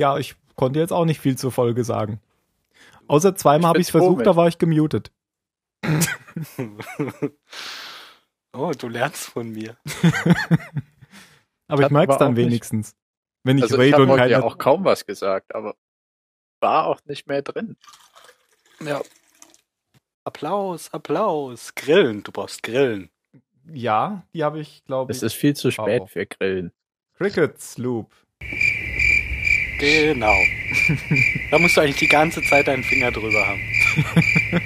Ja, ich konnte jetzt auch nicht viel zur Folge sagen. Außer zweimal habe ich es versucht, da war ich gemutet. oh, du lernst von mir. aber ich, ich merke es dann wenigstens. Nicht. Wenn ich also rede ich und keine... ja auch kaum was gesagt, aber war auch nicht mehr drin. Ja. Applaus, Applaus. Grillen, du brauchst Grillen. Ja, die habe ich, glaube ich. Es ist viel zu spät für Grillen. Crickets Loop. Genau. da musst du eigentlich die ganze Zeit deinen Finger drüber haben.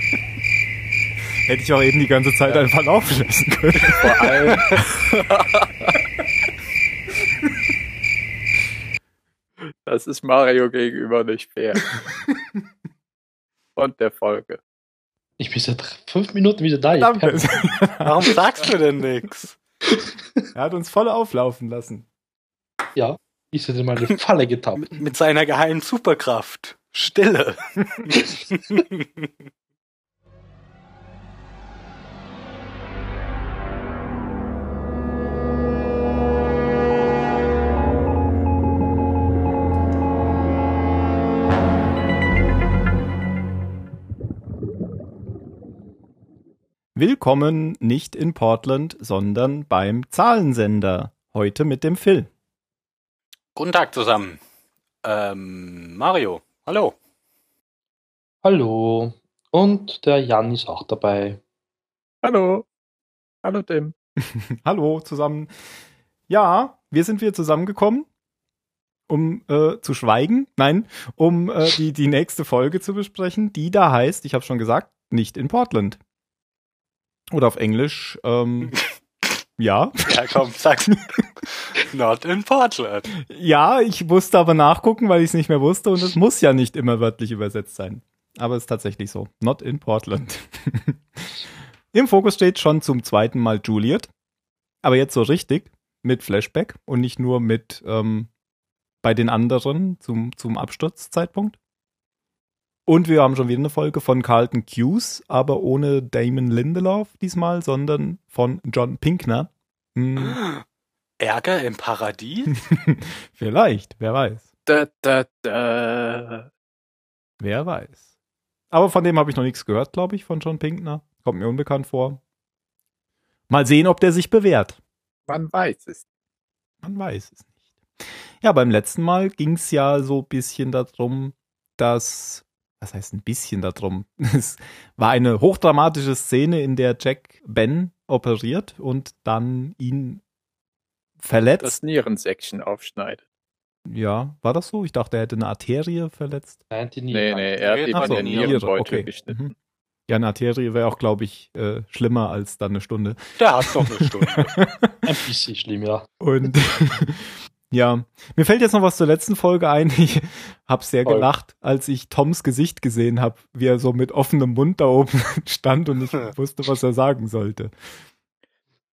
Hätte ich auch eben die ganze Zeit ja. einfach laufen lassen können. Vor allem. Das ist Mario gegenüber nicht fair. Und der Folge. Ich bin seit fünf Minuten wieder da. Warum sagst du denn nichts? Er hat uns voll auflaufen lassen. Ja, ich hätte mal eine Falle getappt. Mit, mit seiner geheimen Superkraft. Stille. Willkommen nicht in Portland, sondern beim Zahlensender. Heute mit dem Phil. Guten Tag zusammen. Ähm, Mario, hallo. Hallo. Und der Jan ist auch dabei. Hallo. Hallo Tim. hallo zusammen. Ja, wir sind wieder zusammengekommen, um äh, zu schweigen. Nein, um äh, die, die nächste Folge zu besprechen, die da heißt, ich habe schon gesagt, nicht in Portland. Oder auf Englisch, ähm, ja. Ja, komm, sag. Not in Portland. Ja, ich musste aber nachgucken, weil ich es nicht mehr wusste und es muss ja nicht immer wörtlich übersetzt sein. Aber es ist tatsächlich so. Not in Portland. Im Fokus steht schon zum zweiten Mal Juliet. Aber jetzt so richtig mit Flashback und nicht nur mit ähm, bei den anderen zum, zum Absturzzeitpunkt. Und wir haben schon wieder eine Folge von Carlton Hughes, aber ohne Damon Lindelof diesmal, sondern von John Pinkner. Hm. Ärger im Paradies? Vielleicht, wer weiß. Da, da, da. Wer weiß. Aber von dem habe ich noch nichts gehört, glaube ich, von John Pinkner. Kommt mir unbekannt vor. Mal sehen, ob der sich bewährt. Man weiß es. Man weiß es nicht. Ja, beim letzten Mal ging es ja so ein bisschen darum, dass was heißt ein bisschen darum? Es war eine hochdramatische Szene, in der Jack Ben operiert und dann ihn verletzt. Das Nierensäckchen aufschneidet. Ja, war das so? Ich dachte, er hätte eine Arterie verletzt. Nein, die Niere. Nee, nee, er hat die Ach so, Nierenbeutel okay. geschnitten. Mhm. Ja, eine Arterie wäre auch, glaube ich, äh, schlimmer als dann eine Stunde. Der hat doch eine Stunde. Ein bisschen schlimm, ja. Und Ja, mir fällt jetzt noch was zur letzten Folge ein. Ich habe sehr Voll. gelacht, als ich Toms Gesicht gesehen habe, wie er so mit offenem Mund da oben stand und ich wusste, was er sagen sollte.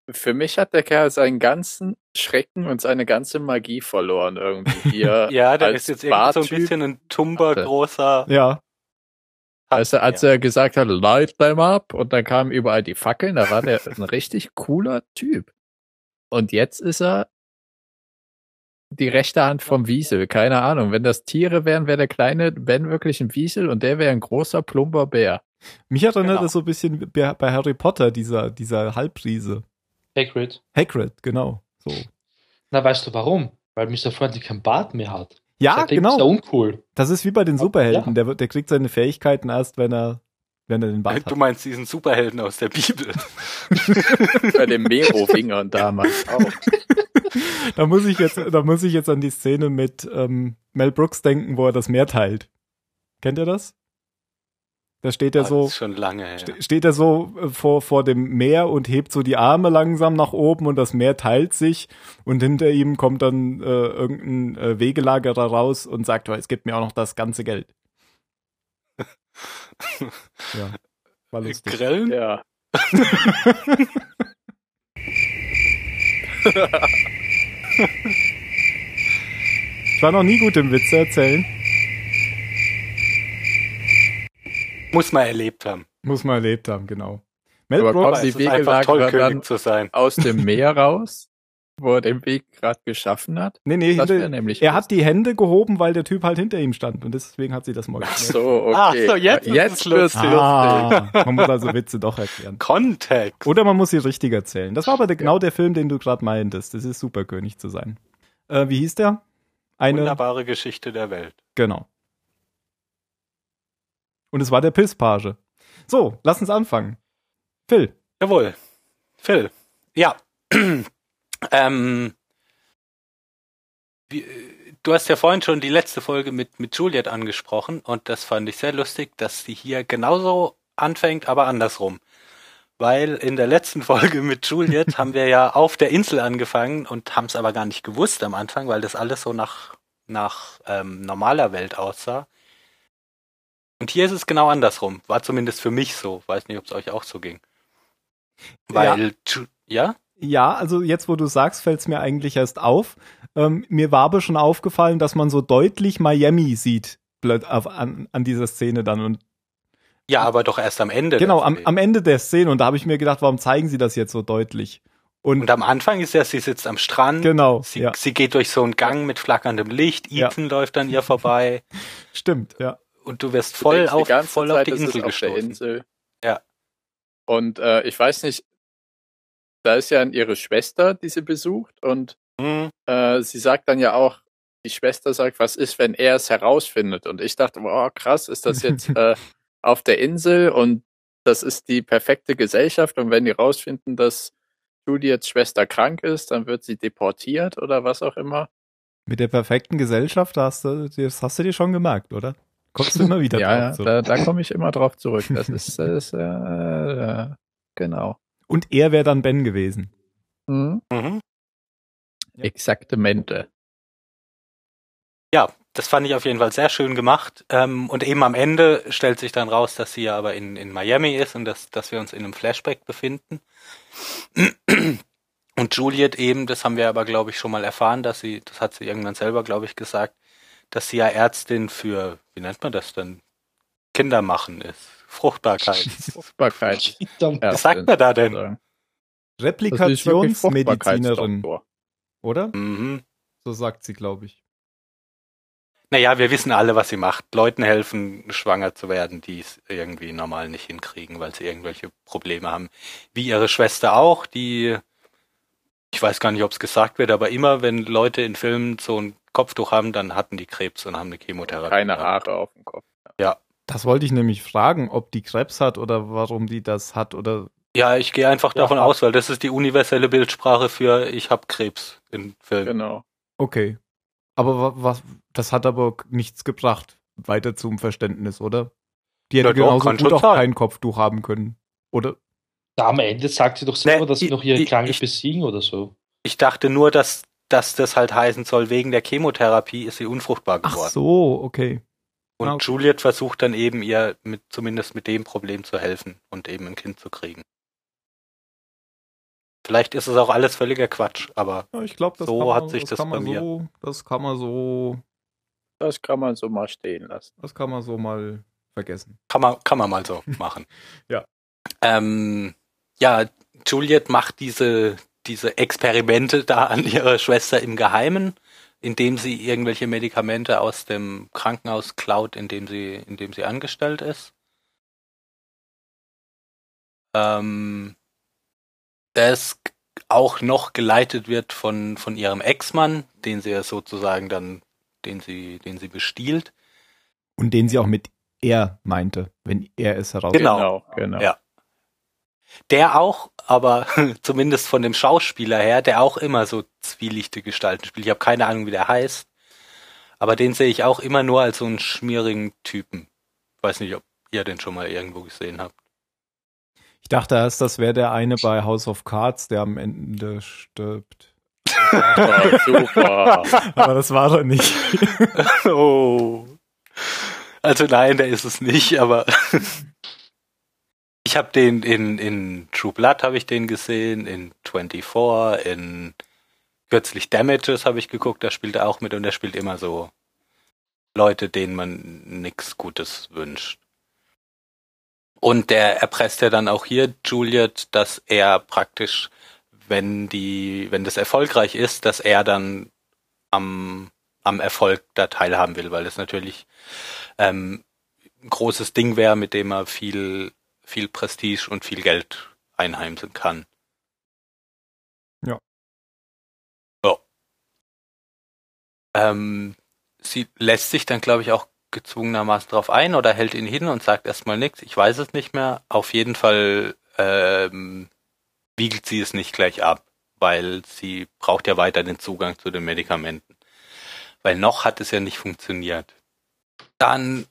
Für mich hat der Kerl seinen ganzen Schrecken und seine ganze Magie verloren irgendwie. ja, der ist jetzt irgendwie so ein bisschen ein tumber großer. Ja. Also als er gesagt hat, light them up und dann kamen überall die Fackeln, da war der ein richtig cooler Typ. Und jetzt ist er die rechte Hand vom Wiesel. Keine Ahnung. Wenn das Tiere wären, wäre der kleine Ben wirklich ein Wiesel und der wäre ein großer, plumper Bär. Mich erinnert genau. das so ein bisschen bei Harry Potter, dieser, dieser Halbriese. Hagrid. Hagrid, genau. So. Na, weißt du warum? Weil Mr. Freundly kein Bart mehr hat. Ja, Seitdem genau. Ist er uncool. Das ist wie bei den Superhelden. Ja. Der, der kriegt seine Fähigkeiten erst, wenn er wenn er den Bart Du meinst diesen Superhelden aus der Bibel. Bei den Mero-Fingern damals auch. da muss ich jetzt, da muss ich jetzt an die Szene mit ähm, Mel Brooks denken, wo er das Meer teilt. Kennt ihr das? Da steht er oh, so, schon lange her. steht er so äh, vor, vor dem Meer und hebt so die Arme langsam nach oben und das Meer teilt sich und hinter ihm kommt dann äh, irgendein äh, Wegelagerer raus und sagt, oh, es gibt mir auch noch das ganze Geld. ja, war lustig. Grillen? Ja. ich war noch nie gut im Witze erzählen. Muss man erlebt haben. Muss man erlebt haben, genau. Mel Aber kommen die Wegelager dann zu sein. aus dem Meer raus? wo er den Weg gerade geschaffen hat? Nee, nee, Das hinter, wäre nämlich er hat die Hände gehoben, weil der Typ halt hinter ihm stand und deswegen hat sie das mal Ach geklärt. so, okay. Ach so, jetzt ist jetzt es wird's lustig. Ah, man muss also Witze doch erklären. Kontext. Oder man muss sie richtig erzählen. Das war aber der, genau der Film, den du gerade meintest. Das ist Superkönig zu sein. Äh, wie hieß der? Eine. Wunderbare Geschichte der Welt. Genau. Und es war der Pisspage. So, lass uns anfangen. Phil. Jawohl. Phil. Ja. ähm, wie, äh, du hast ja vorhin schon die letzte Folge mit, mit Juliet angesprochen und das fand ich sehr lustig, dass sie hier genauso anfängt, aber andersrum. Weil in der letzten Folge mit Juliet haben wir ja auf der Insel angefangen und haben es aber gar nicht gewusst am Anfang, weil das alles so nach, nach ähm, normaler Welt aussah. Und hier ist es genau andersrum. War zumindest für mich so. Weiß nicht, ob es euch auch so ging. Weil, Ju- ja? Ja, also jetzt, wo du sagst, fällt es mir eigentlich erst auf. Ähm, mir war aber schon aufgefallen, dass man so deutlich Miami sieht blöd auf, an, an dieser Szene dann. Und Ja, aber doch erst am Ende. genau, am, am Ende der Szene. Und da habe ich mir gedacht, warum zeigen sie das jetzt so deutlich? Und, Und am Anfang ist ja, sie sitzt am Strand. genau, Sie, ja, sie geht durch so einen Gang mit flackerndem Licht. Ja. Ethan läuft an ihr vorbei. stimmt, ja. Und du wirst Du voll denkst auf, voll auf die Insel gestoßen. Insel. Ja. Und äh, ich weiß nicht, da ist ja ihre Schwester, die sie besucht und Hm. äh, sie sagt dann ja auch, die Schwester sagt, was ist, wenn er es herausfindet? Und ich dachte, wow, krass, ist das jetzt äh, auf der Insel und das ist die perfekte Gesellschaft und wenn die rausfinden, dass Juliets Schwester krank ist, dann wird sie deportiert oder was auch immer. Mit der perfekten Gesellschaft, hast du, das hast du dir schon gemerkt, oder? Kommst du immer wieder ja, ja, drauf zurück. da, da komme ich immer drauf zurück. Das ist, das ist äh, äh, genau. Und er wäre dann Ben gewesen. Mhm. Mhm. Ja. Exaktamente. Ja, das fand ich auf jeden Fall sehr schön gemacht. Ähm, und eben am Ende stellt sich dann raus, dass sie ja aber in, in Miami ist und dass, dass wir uns in einem Flashback befinden. Und Juliet eben, das haben wir aber, glaube ich, schon mal erfahren, dass sie, das hat sie irgendwann selber, glaube ich, gesagt, dass sie ja Ärztin für, wie nennt man das denn? Kinder machen ist. Fruchtbarkeit. Fruchtbarkeit. Was sagt man da denn? Also, Replikationsmedizinerin, oder? Mhm. So sagt sie, glaube ich. Naja, wir wissen alle, was sie macht. Leuten helfen, schwanger zu werden, die es irgendwie normal nicht hinkriegen, weil sie irgendwelche Probleme haben. Wie ihre Schwester auch, die, ich weiß gar nicht, ob es gesagt wird, aber immer, wenn Leute in Filmen so ein Kopftuch haben, dann hatten die Krebs und haben eine Chemotherapie. Keine. Haare auf dem Kopf. Das wollte ich nämlich fragen, ob die Krebs hat oder warum die das hat oder. Ja, ich gehe einfach davon Ja. aus, weil das ist die universelle Bildsprache für ich habe Krebs in Filmen. Genau. Okay. Aber wa- was, das hat aber nichts gebracht, weiter zum Verständnis, oder? Die hätte doch, genauso gut schon auch sein. kein Kopftuch haben können. Oder? Da am Ende sagt sie doch selber, Nee, dass sie noch ihre ich- Krankheit besiegen oder so. Ich dachte nur, dass, dass das halt heißen soll, wegen der Chemotherapie ist sie unfruchtbar Ach geworden. so, okay. Und okay. Juliet versucht dann eben ihr mit, zumindest mit dem Problem zu helfen und eben ein Kind zu kriegen. Vielleicht ist es auch alles völliger Quatsch, aber Ja, ich glaube, das, So man, hat sich das man bei mir- so, das kann man so, Das kann man so mal stehen lassen. das kann man so mal vergessen. kann man, kann man mal so machen. Ja. Ähm, ja, Juliet macht diese, diese Experimente da an ihrer Schwester im Geheimen, indem sie irgendwelche Medikamente aus dem Krankenhaus klaut, in dem sie, in dem sie angestellt ist. Ähm, das auch noch geleitet wird von, von ihrem Ex-Mann, den sie ja sozusagen dann, den sie, den sie bestiehlt. Und den sie auch mit er meinte, wenn er es heraus. Genau. genau. Ja. Der auch, aber zumindest von dem Schauspieler her, der auch immer so zwielichte Gestalten spielt. Ich habe keine Ahnung, wie der heißt. Aber den sehe ich auch immer nur als so einen schmierigen Typen. Ich weiß nicht, ob ihr den schon mal irgendwo gesehen habt. Ich dachte erst, das wäre der eine bei House of Cards, der am Ende stirbt. Super, super. Aber das war er nicht. oh. Also nein, der ist es nicht, aber ich habe den in, in True Blood habe ich den gesehen, in 24, in kürzlich Damages habe ich geguckt, da spielt er auch mit und er spielt immer so Leute, denen man nichts Gutes wünscht. Und der erpresst ja dann auch hier Juliet, dass er praktisch, wenn die, wenn das erfolgreich ist, dass er dann am, am Erfolg da teilhaben will, weil das natürlich ähm, ein großes Ding wäre, mit dem er viel, viel Prestige und viel Geld einheimsen kann. Ja. So. Ähm, sie lässt sich dann, glaube ich, auch gezwungenermaßen drauf ein oder hält ihn hin und sagt erstmal nichts. Ich weiß es nicht mehr. Auf jeden Fall ähm, wiegelt sie es nicht gleich ab, weil sie braucht ja weiter den Zugang zu den Medikamenten. Weil noch hat es ja nicht funktioniert. Dann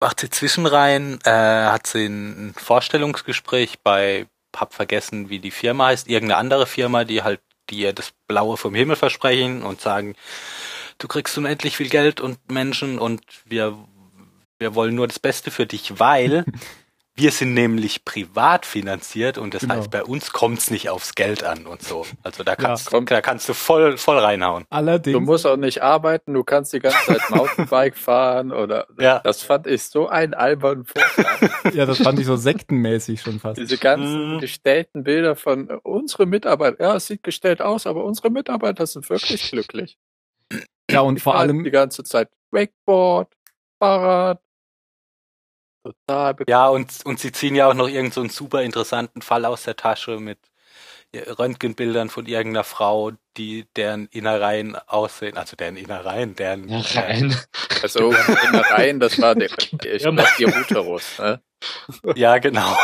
macht sie zwischenrein, äh, hat sie ein Vorstellungsgespräch bei, hab vergessen, wie die Firma heißt, irgendeine andere Firma, die halt, die ihr das Blaue vom Himmel versprechen und sagen, du kriegst unendlich viel Geld und Menschen und wir, wir wollen nur das Beste für dich, weil wir sind nämlich privat finanziert und das Genau. heißt, bei uns kommt's nicht aufs Geld an und so. Also da Ja, kannst, kommt- da kannst du voll, voll reinhauen. Allerdings. Du musst auch nicht arbeiten, du kannst die ganze Zeit Mountainbike fahren oder Ja. das fand ich so einen albernen Vorschlag. ja, das fand ich so sektenmäßig schon fast. Diese ganzen Mhm. gestellten Bilder von äh, unsere Mitarbeiter. Ja, es sieht gestellt aus, aber unsere Mitarbeiter sind wirklich glücklich. Ja, und Die vor allem, die ganze Zeit Wakeboard, Fahrrad. Total. Ja, und, und sie ziehen ja auch noch irgend so super interessanten Fall aus der Tasche mit Röntgenbildern von irgendeiner Frau, die deren Innereien aussehen, also deren Innereien, deren Ja, rein. Also Innereien, das war der, ich Ja, glaub, ihr Uterus. Ne? ja genau,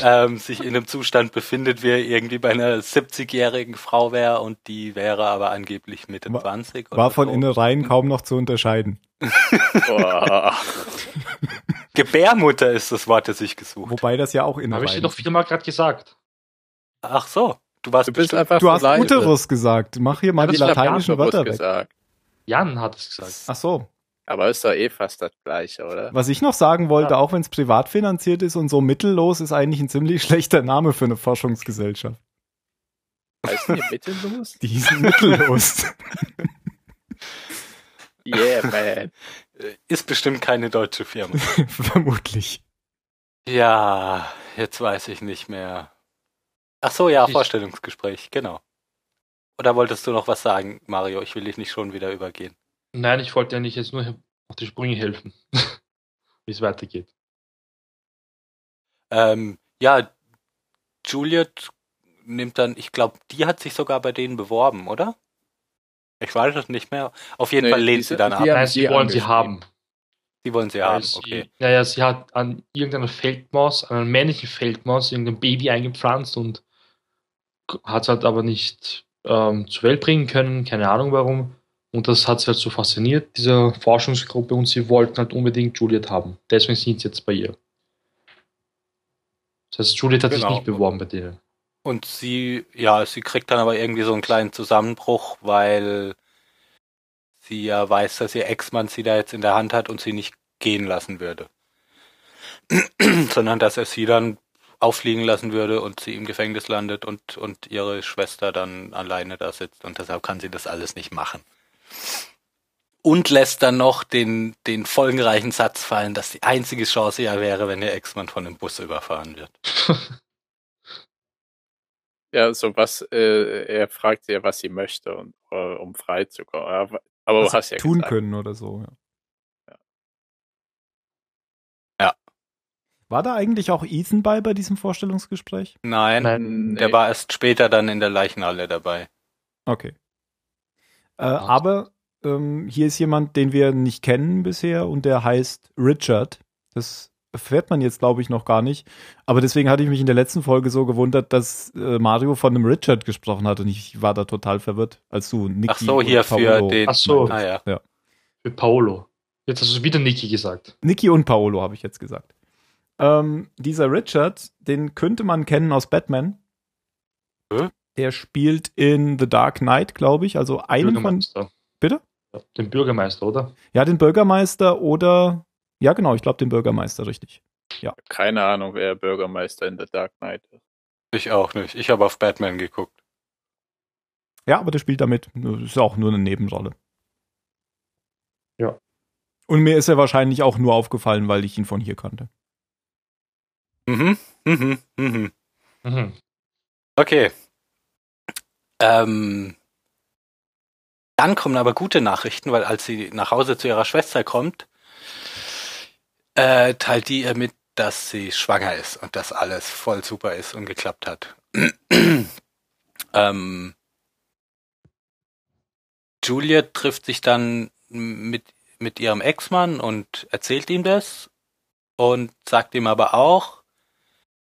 ähm, sich in einem Zustand befindet, wie er irgendwie bei einer 70-jährigen Frau wäre und die wäre aber angeblich Mitte War- 20. war von so. Innereien kaum noch zu unterscheiden. Gebärmutter ist das Wort, das ich gesucht. Wobei das ja auch Habe ich dir Innereien doch viermal gerade gesagt. Ach so, du warst Du bist bestimmt- einfach Du hast leise. Uterus gesagt. Mach hier mal Ja, die lateinischen Wörter weg. gesagt. Jan hat es gesagt. Ach so. Aber ist doch eh fast das gleiche, oder? Was ich noch sagen wollte, Ja. auch wenn es privat finanziert ist und so mittellos, ist eigentlich ein ziemlich schlechter Name für eine Forschungsgesellschaft. Heißen die mittellos? Die sind mittellos. Yeah, man. ist bestimmt keine deutsche Firma. Vermutlich. Ja, jetzt weiß ich nicht mehr. Ach so, ja, Ich- Vorstellungsgespräch, genau. Oder wolltest du noch was sagen, Mario? Ich will dich nicht schon wieder übergehen. Nein, ich wollte eigentlich jetzt nur auf die Sprünge helfen, wie es weitergeht. Ähm, ja, Juliet nimmt dann, ich glaube, die hat sich sogar bei denen beworben, oder? Ich weiß es nicht mehr. Auf jeden Nee, Fall lehnt diese- sie dann die ab. haben Nein, sie wollen sie haben. Die wollen sie Weil haben, sie, okay. Naja, sie hat an irgendeiner Feldmaus, an einer männlichen Feldmaus, irgendein Baby eingepflanzt und hat es halt aber nicht ähm, zur Welt bringen können, keine Ahnung warum. Und das hat sie halt so fasziniert, diese Forschungsgruppe, und sie wollten halt unbedingt Juliet haben. Deswegen sind sie jetzt bei ihr. Das heißt, Juliet hat sich Genau. nicht beworben bei denen. Und sie, ja, sie kriegt dann aber irgendwie so einen kleinen Zusammenbruch, weil sie ja weiß, dass ihr Ex-Mann sie da jetzt in der Hand hat und sie nicht gehen lassen würde. Sondern dass er sie dann auffliegen lassen würde und sie im Gefängnis landet und, und ihre Schwester dann alleine da sitzt und deshalb kann sie das alles nicht machen. Und lässt dann noch den, den folgenreichen Satz fallen, dass die einzige Chance ja wäre, wenn ihr Ex-Mann von einem Bus überfahren wird. Ja, so was, äh, er fragt sie ja, was sie möchte, und, äh, um frei zu kommen. Aber, aber Was du hast ja tun gesagt. können oder so. Ja. War da eigentlich auch Ethan bei bei diesem Vorstellungsgespräch? Nein, Nein, der nee. war erst später dann in der Leichenhalle dabei. Okay. Äh, aber ähm, hier ist jemand, den wir nicht kennen bisher und der heißt Richard. Das erfährt man jetzt, glaube ich, noch gar nicht. Aber deswegen hatte ich mich in der letzten Folge so gewundert, dass äh, Mario von einem Richard gesprochen hat und ich war da total verwirrt, als du Niki Ach so, hier für Paolo den. Ach so. Ah ja. Für Paolo. Jetzt hast du wieder Niki gesagt. Niki und Paolo habe ich jetzt gesagt. Ähm, dieser Richard, den könnte man kennen aus Batman. Hä? Der spielt in The Dark Knight, glaube ich. Also einen von, Bürgermeister. Bitte? Ja, den Bürgermeister, oder? ja, den Bürgermeister oder, ja genau, ich glaube den Bürgermeister, richtig. Keine Ahnung, wer Bürgermeister in The Dark Knight ist. Ich auch nicht. Ich habe auf Batman geguckt. Ja, aber der spielt damit, das ist auch nur eine Nebenrolle. Ja. Und mir ist er wahrscheinlich auch nur aufgefallen, weil ich ihn von hier kannte. Mhm. Mhm. Mhm. Mhm. Okay. Ähm, dann kommen aber gute Nachrichten, weil als sie nach Hause zu ihrer Schwester kommt, äh, teilt die ihr mit, dass sie schwanger ist und dass alles voll super ist und geklappt hat. ähm, Juliet trifft sich dann mit, mit ihrem Ex-Mann und erzählt ihm das und sagt ihm aber auch,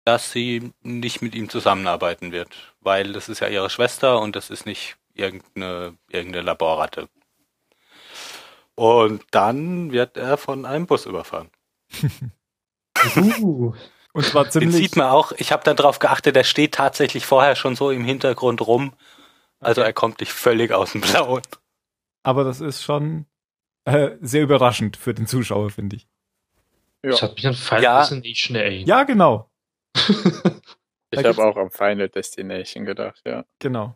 dass sie nicht mit ihm zusammenarbeiten wird, weil das ist ja ihre Schwester und das ist nicht irgendeine, irgendeine Laborratte. Und dann wird er von einem Bus überfahren. Uh, Und zwar Den ziemlich. sieht man auch, ich habe dann drauf geachtet, der steht tatsächlich vorher schon so im Hintergrund rum. Also er kommt nicht völlig aus dem Blauen. Aber das ist schon äh, sehr überraschend für den Zuschauer, finde ich. das hat mich an Final Ja. Destination erinnert. Ja, genau. Ich habe auch am Final Destination gedacht, ja. Genau.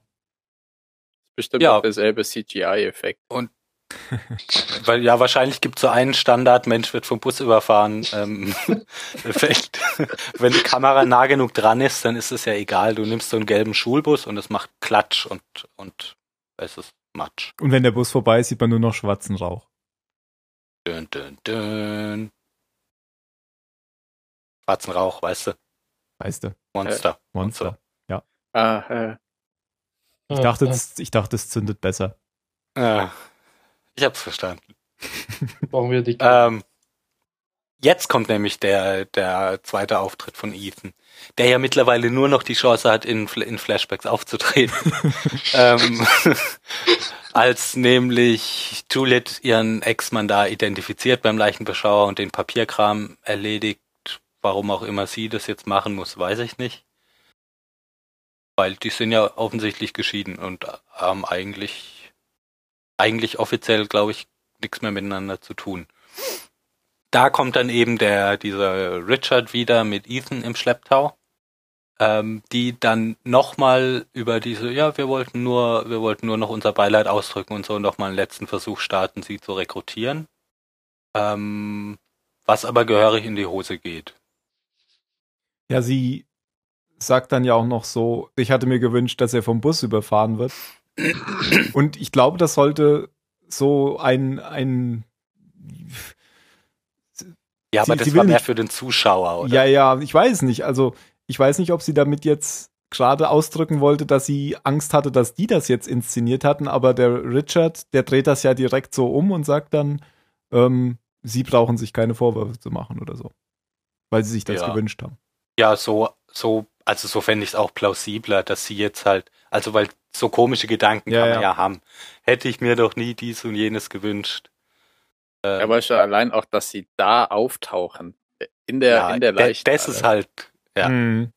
Bestimmt Ja. auch derselbe CGI-Effekt. Weil ja, wahrscheinlich gibt es so einen Standard, Mensch wird vom Bus überfahren. Ähm, Effekt. Wenn die Kamera nah genug dran ist, dann ist es ja egal. Du nimmst so einen gelben Schulbus und es macht Klatsch und, und es ist Matsch. Und wenn der Bus vorbei ist, sieht man nur noch schwarzen Rauch. Dün, dün, dün. Schwarzen Rauch, weißt du? Weißt du? Monster. Monster. Ah, äh, Ich dachte, das, ich dachte, es zündet besser. Ja, ich hab's verstanden. Brauchen wir die Ähm, jetzt kommt nämlich der, der zweite Auftritt von Ethan, der ja mittlerweile nur noch die Chance hat, in, in Flashbacks aufzutreten. ähm, als nämlich Juliet ihren Ex-Mann da identifiziert beim Leichenbeschauer und den Papierkram erledigt. Warum auch immer sie das jetzt machen muss, weiß ich nicht. Weil die sind ja offensichtlich geschieden und haben eigentlich, eigentlich offiziell, glaube ich, nichts mehr miteinander zu tun. Da kommt dann eben der, dieser Richard wieder mit Ethan im Schlepptau, ähm, die dann nochmal über diese, ja, wir wollten nur, wir wollten nur noch unser Beileid ausdrücken und so nochmal einen letzten Versuch starten, sie zu rekrutieren. Ähm, was aber gehörig in die Hose geht. Ja, sie sagt dann ja auch noch so, ich hatte mir gewünscht, dass er vom Bus überfahren wird. Und ich glaube, das sollte so ein, ein Ja, aber Sie- das sie war mehr nicht- für den Zuschauer, oder? Ja, ja, ich weiß nicht. Also, ich weiß nicht, ob sie damit jetzt gerade ausdrücken wollte, dass sie Angst hatte, dass die das jetzt inszeniert hatten, aber der Richard, der dreht das ja direkt so um und sagt dann, ähm, sie brauchen sich keine Vorwürfe zu machen oder so. Weil sie sich das Ja. gewünscht haben. Ja, so, so, also so fände ich es auch plausibler, dass sie jetzt halt, also weil so komische Gedanken Ja, kann man ja. ja haben. Hätte ich mir doch nie dies und jenes gewünscht. Äh, aber schon allein auch, dass sie da auftauchen. In der, in der Leiche. Das ist halt, ja. Mhm.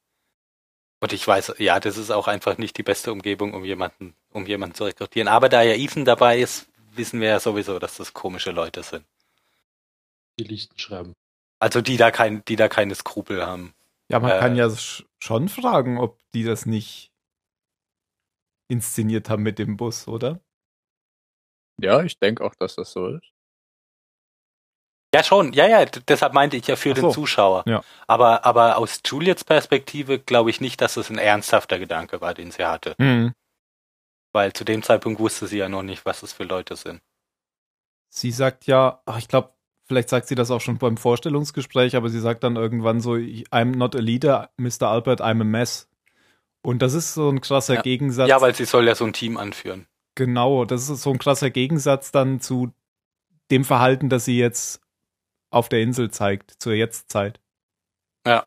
Und ich weiß, ja, das ist auch einfach nicht die beste Umgebung, um jemanden, um jemanden zu rekrutieren. Aber da ja Ethan dabei ist, wissen wir ja sowieso, dass das komische Leute sind. die Listen schreiben. Also die da kein, die da keine Skrupel haben. Ja, man Äh. kann ja sch- schon fragen, ob die das nicht inszeniert haben mit dem Bus, oder? Ja, ich denke auch, dass das so ist. Ja, schon, ja, ja, deshalb meinte ich ja für Ach den so, Zuschauer. ja. Aber, aber aus Juliets Perspektive glaube ich nicht, dass es ein ernsthafter Gedanke war, den sie hatte. Mhm. Weil zu dem Zeitpunkt wusste sie ja noch nicht, was es für Leute sind. Sie sagt ja, ach, ich glaube, vielleicht sagt sie das auch schon beim Vorstellungsgespräch, aber sie sagt dann irgendwann so, I'm not a leader, Mr. Albert, I'm a mess. Und das ist so ein krasser Ja. Gegensatz. Ja, weil sie soll ja so ein Team anführen. Genau, das ist so ein krasser Gegensatz dann zu dem Verhalten, das sie jetzt auf der Insel zeigt, zur Jetztzeit. Ja.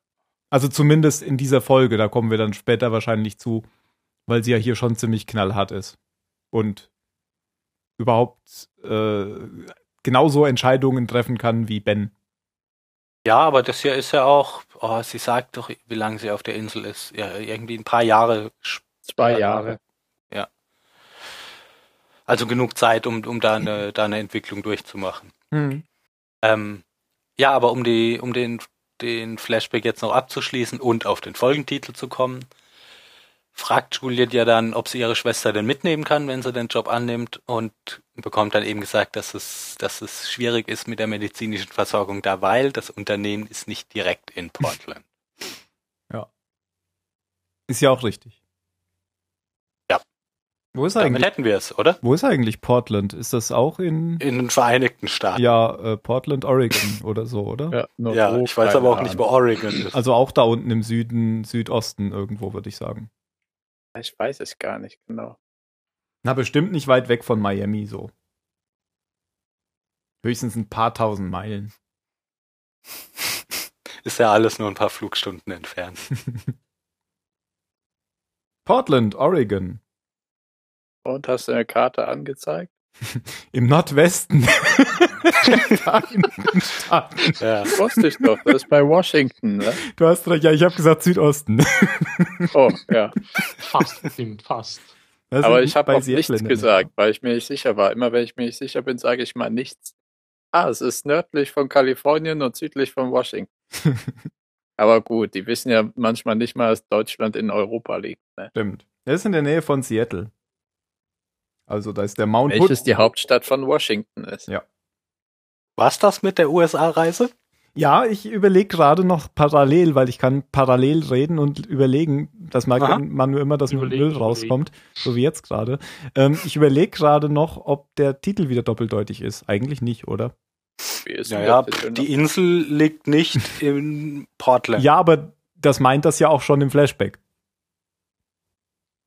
Also zumindest in dieser Folge, da kommen wir dann später wahrscheinlich zu, weil sie ja hier schon ziemlich knallhart ist. Und überhaupt äh, genauso Entscheidungen treffen kann wie Ben. Ja, aber das hier ist ja auch, oh, sie sagt doch, wie lange sie auf der Insel ist. Ja, irgendwie ein paar Jahre. Zwei Ja, Jahre. Also genug Zeit, um, um da, eine, da eine Entwicklung durchzumachen. Ähm, ja, aber um die, um den, den Flashback jetzt noch abzuschließen und auf den Folgentitel zu kommen, fragt Juliet ja dann, ob sie ihre Schwester denn mitnehmen kann, wenn sie den Job annimmt und bekommt dann eben gesagt, dass es, dass es schwierig ist mit der medizinischen Versorgung da, weil das Unternehmen ist nicht direkt in Portland. Ist ja auch richtig. Ja. Wo ist Damit eigentlich, hätten wir es, oder? wo ist eigentlich Portland? Ist das auch in, In den Vereinigten Staaten. ja, äh, Portland, Oregon oder so, oder? Ja, Ja, ich weiß aber auch nicht, wo. Oregon ist. Also auch da unten im Süden, Südosten irgendwo, würde ich sagen. Ich weiß es gar nicht genau. Na, bestimmt nicht weit weg von Miami so. Höchstens ein paar tausend Meilen. Ist ja alles nur ein paar Flugstunden entfernt. Portland, Oregon. Und hast du eine Karte angezeigt? Im Nordwesten. Ja. Wusste ich doch, das ist bei Washington, ne? du hast recht, ja, ich habe gesagt Südosten. Oh, ja. Fast, stimmt, fast. Das Aber ich habe auch Seattle nichts Nähe. gesagt, weil ich mir nicht sicher war. Immer wenn ich mir nicht sicher bin, sage ich mal nichts. Ah, es ist nördlich von Kalifornien und südlich von Washington. Aber gut, die wissen ja manchmal nicht mal, dass Deutschland in Europa liegt. Ne? Stimmt. Er ist in der Nähe von Seattle. Also da ist der Mount Welches Hood. die Hauptstadt von Washington ist. Ja. War's das mit der USA-Reise? Ja, ich überlege gerade noch parallel, weil ich kann parallel reden und überlegen. Das merkt Aha. man nur immer, dass ein Überlegen, Müll rauskommt, so wie jetzt gerade. Ähm, ich überlege gerade noch, ob der Titel wieder doppeldeutig ist. Eigentlich nicht, oder? Wie ist denn Naja, die Insel liegt nicht in Portland. Ja, aber das meint das ja auch schon im Flashback.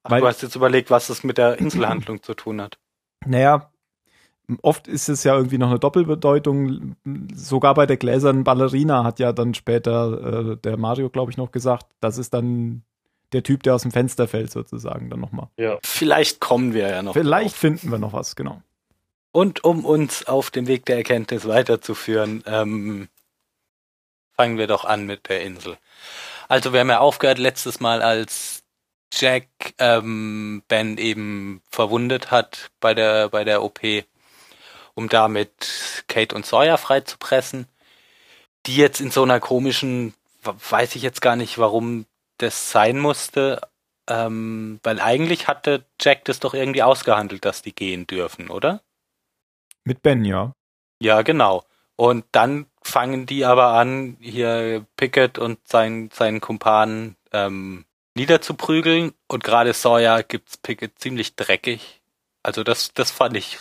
Ach, weil- du hast jetzt überlegt, was es mit der Inselhandlung zu tun hat. Naja, oft ist es ja irgendwie noch eine Doppelbedeutung. Sogar bei der gläsernen Ballerina hat ja dann später äh, der Mario, glaube ich, noch gesagt, das ist dann der Typ, der aus dem Fenster fällt, sozusagen, dann nochmal. Ja. Vielleicht kommen wir ja noch. Vielleicht drauf. finden wir noch was, genau. Und um uns auf dem Weg der Erkenntnis weiterzuführen, ähm, fangen wir doch an mit der Insel. Also wir haben ja aufgehört letztes Mal, als Jack ähm, Ben eben verwundet hat bei der bei der OP, um damit Kate und Sawyer freizupressen. Die jetzt in so einer komischen, weiß ich jetzt gar nicht, warum das sein musste, ähm, weil eigentlich hatte Jack das doch irgendwie ausgehandelt, dass die gehen dürfen, oder? Mit Ben, ja. Ja, genau. Und dann fangen die aber an, hier Pickett und sein, seinen Kumpanen ähm, niederzuprügeln. Und gerade Sawyer gibt's Pickett ziemlich dreckig. Also das, das fand ich,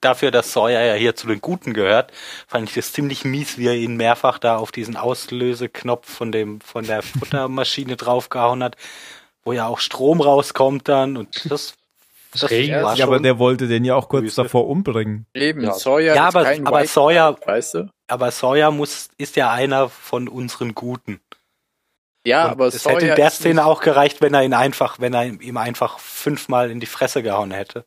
dafür, dass Sawyer ja hier zu den Guten gehört, fand ich das ziemlich mies, wie er ihn mehrfach da auf diesen Auslöseknopf von dem, von der Futtermaschine draufgehauen hat, wo ja auch Strom rauskommt dann. Und das, Es regnet. war Ja, aber der wollte den ja auch kurz Wüste. davor umbringen. Eben, Ja. Sawyer Ja, ist aber- kein aber Sawyer- weißt du? aber Sawyer muss, ist ja einer von unseren Guten. Ja, Und aber es Sawyer hätte in der ist Szene auch gereicht, wenn er ihn einfach, wenn er ihm einfach fünfmal in die Fresse gehauen hätte.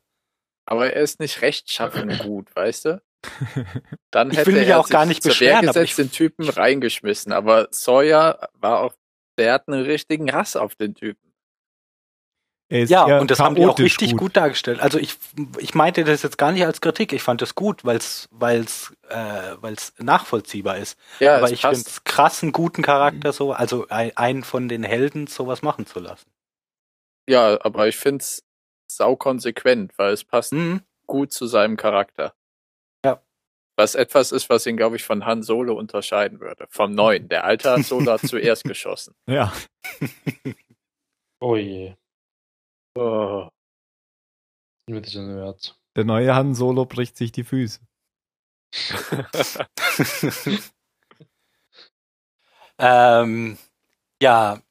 Aber er ist nicht rechtschaffen gut, weißt du? Dann Ich hätte will mich er auch gar sich nicht beschweren, aber gesetzt, ich- den Typen reingeschmissen. Aber Sawyer war auch, der hat einen richtigen Hass auf den Typen. Er ist Ja, und das haben die auch richtig gut. dargestellt. Also ich, ich meinte das jetzt gar nicht als Kritik. Ich fand das gut, weil es, weil es, äh, weil es nachvollziehbar ist. Ja, Aber es ich finde es krass, einen guten Charakter so, also ein- einen von den Helden sowas machen zu lassen. Ja, aber ich finde es sau konsequent, weil es passt Mhm. gut zu seinem Charakter. Ja. Was etwas ist, was ihn, glaube ich, von Han Solo unterscheiden würde. Vom neuen. Der alte Han Solo hat zuerst geschossen. Ja, Oh je. Oh. Mit diesem Nerd. der neue Han Solo bricht sich die Füße. Ähm, ja,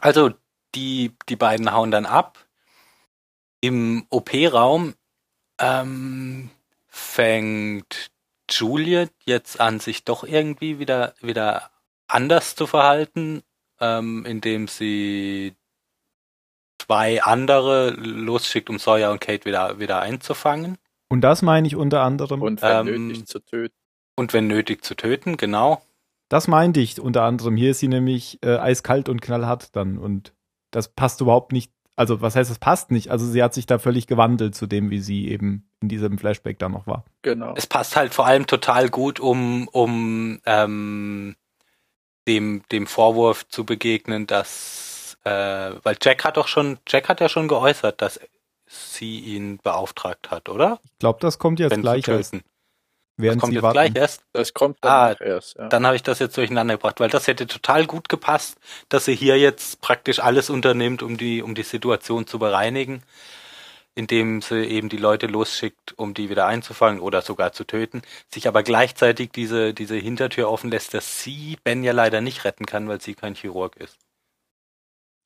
also die, die beiden hauen dann ab. Im OP-Raum ähm, fängt Juliet jetzt an, sich doch irgendwie wieder, wieder anders zu verhalten, ähm, indem sie zwei andere losschickt, um Sawyer und Kate wieder, wieder einzufangen. Und das meine ich unter anderem. Und wenn Ähm, nötig zu töten. Und wenn nötig zu töten, genau. Das meinte ich unter anderem. Hier ist sie nämlich äh, eiskalt und knallhart dann. Und das passt überhaupt nicht. Also, was heißt, das passt nicht? Also, sie hat sich da völlig gewandelt zu dem, wie sie eben in diesem Flashback da noch war. Genau. Es passt halt vor allem total gut, um, um ähm, dem, dem Vorwurf zu begegnen, dass, äh, weil Jack hat doch schon, Jack hat ja schon geäußert, dass sie ihn beauftragt hat, oder? Ich glaube, das kommt jetzt Ben gleich zu töten. Das während kommt sie jetzt warten. gleich erst. Das kommt Ah, danach erst. Ja. Dann habe ich das jetzt durcheinander gebracht, weil das hätte total gut gepasst, dass sie hier jetzt praktisch alles unternimmt, um die, um die Situation zu bereinigen. indem sie eben die Leute losschickt, um die wieder einzufangen oder sogar zu töten, sich aber gleichzeitig diese, diese Hintertür offen lässt, dass sie Ben ja leider nicht retten kann, weil sie kein Chirurg ist.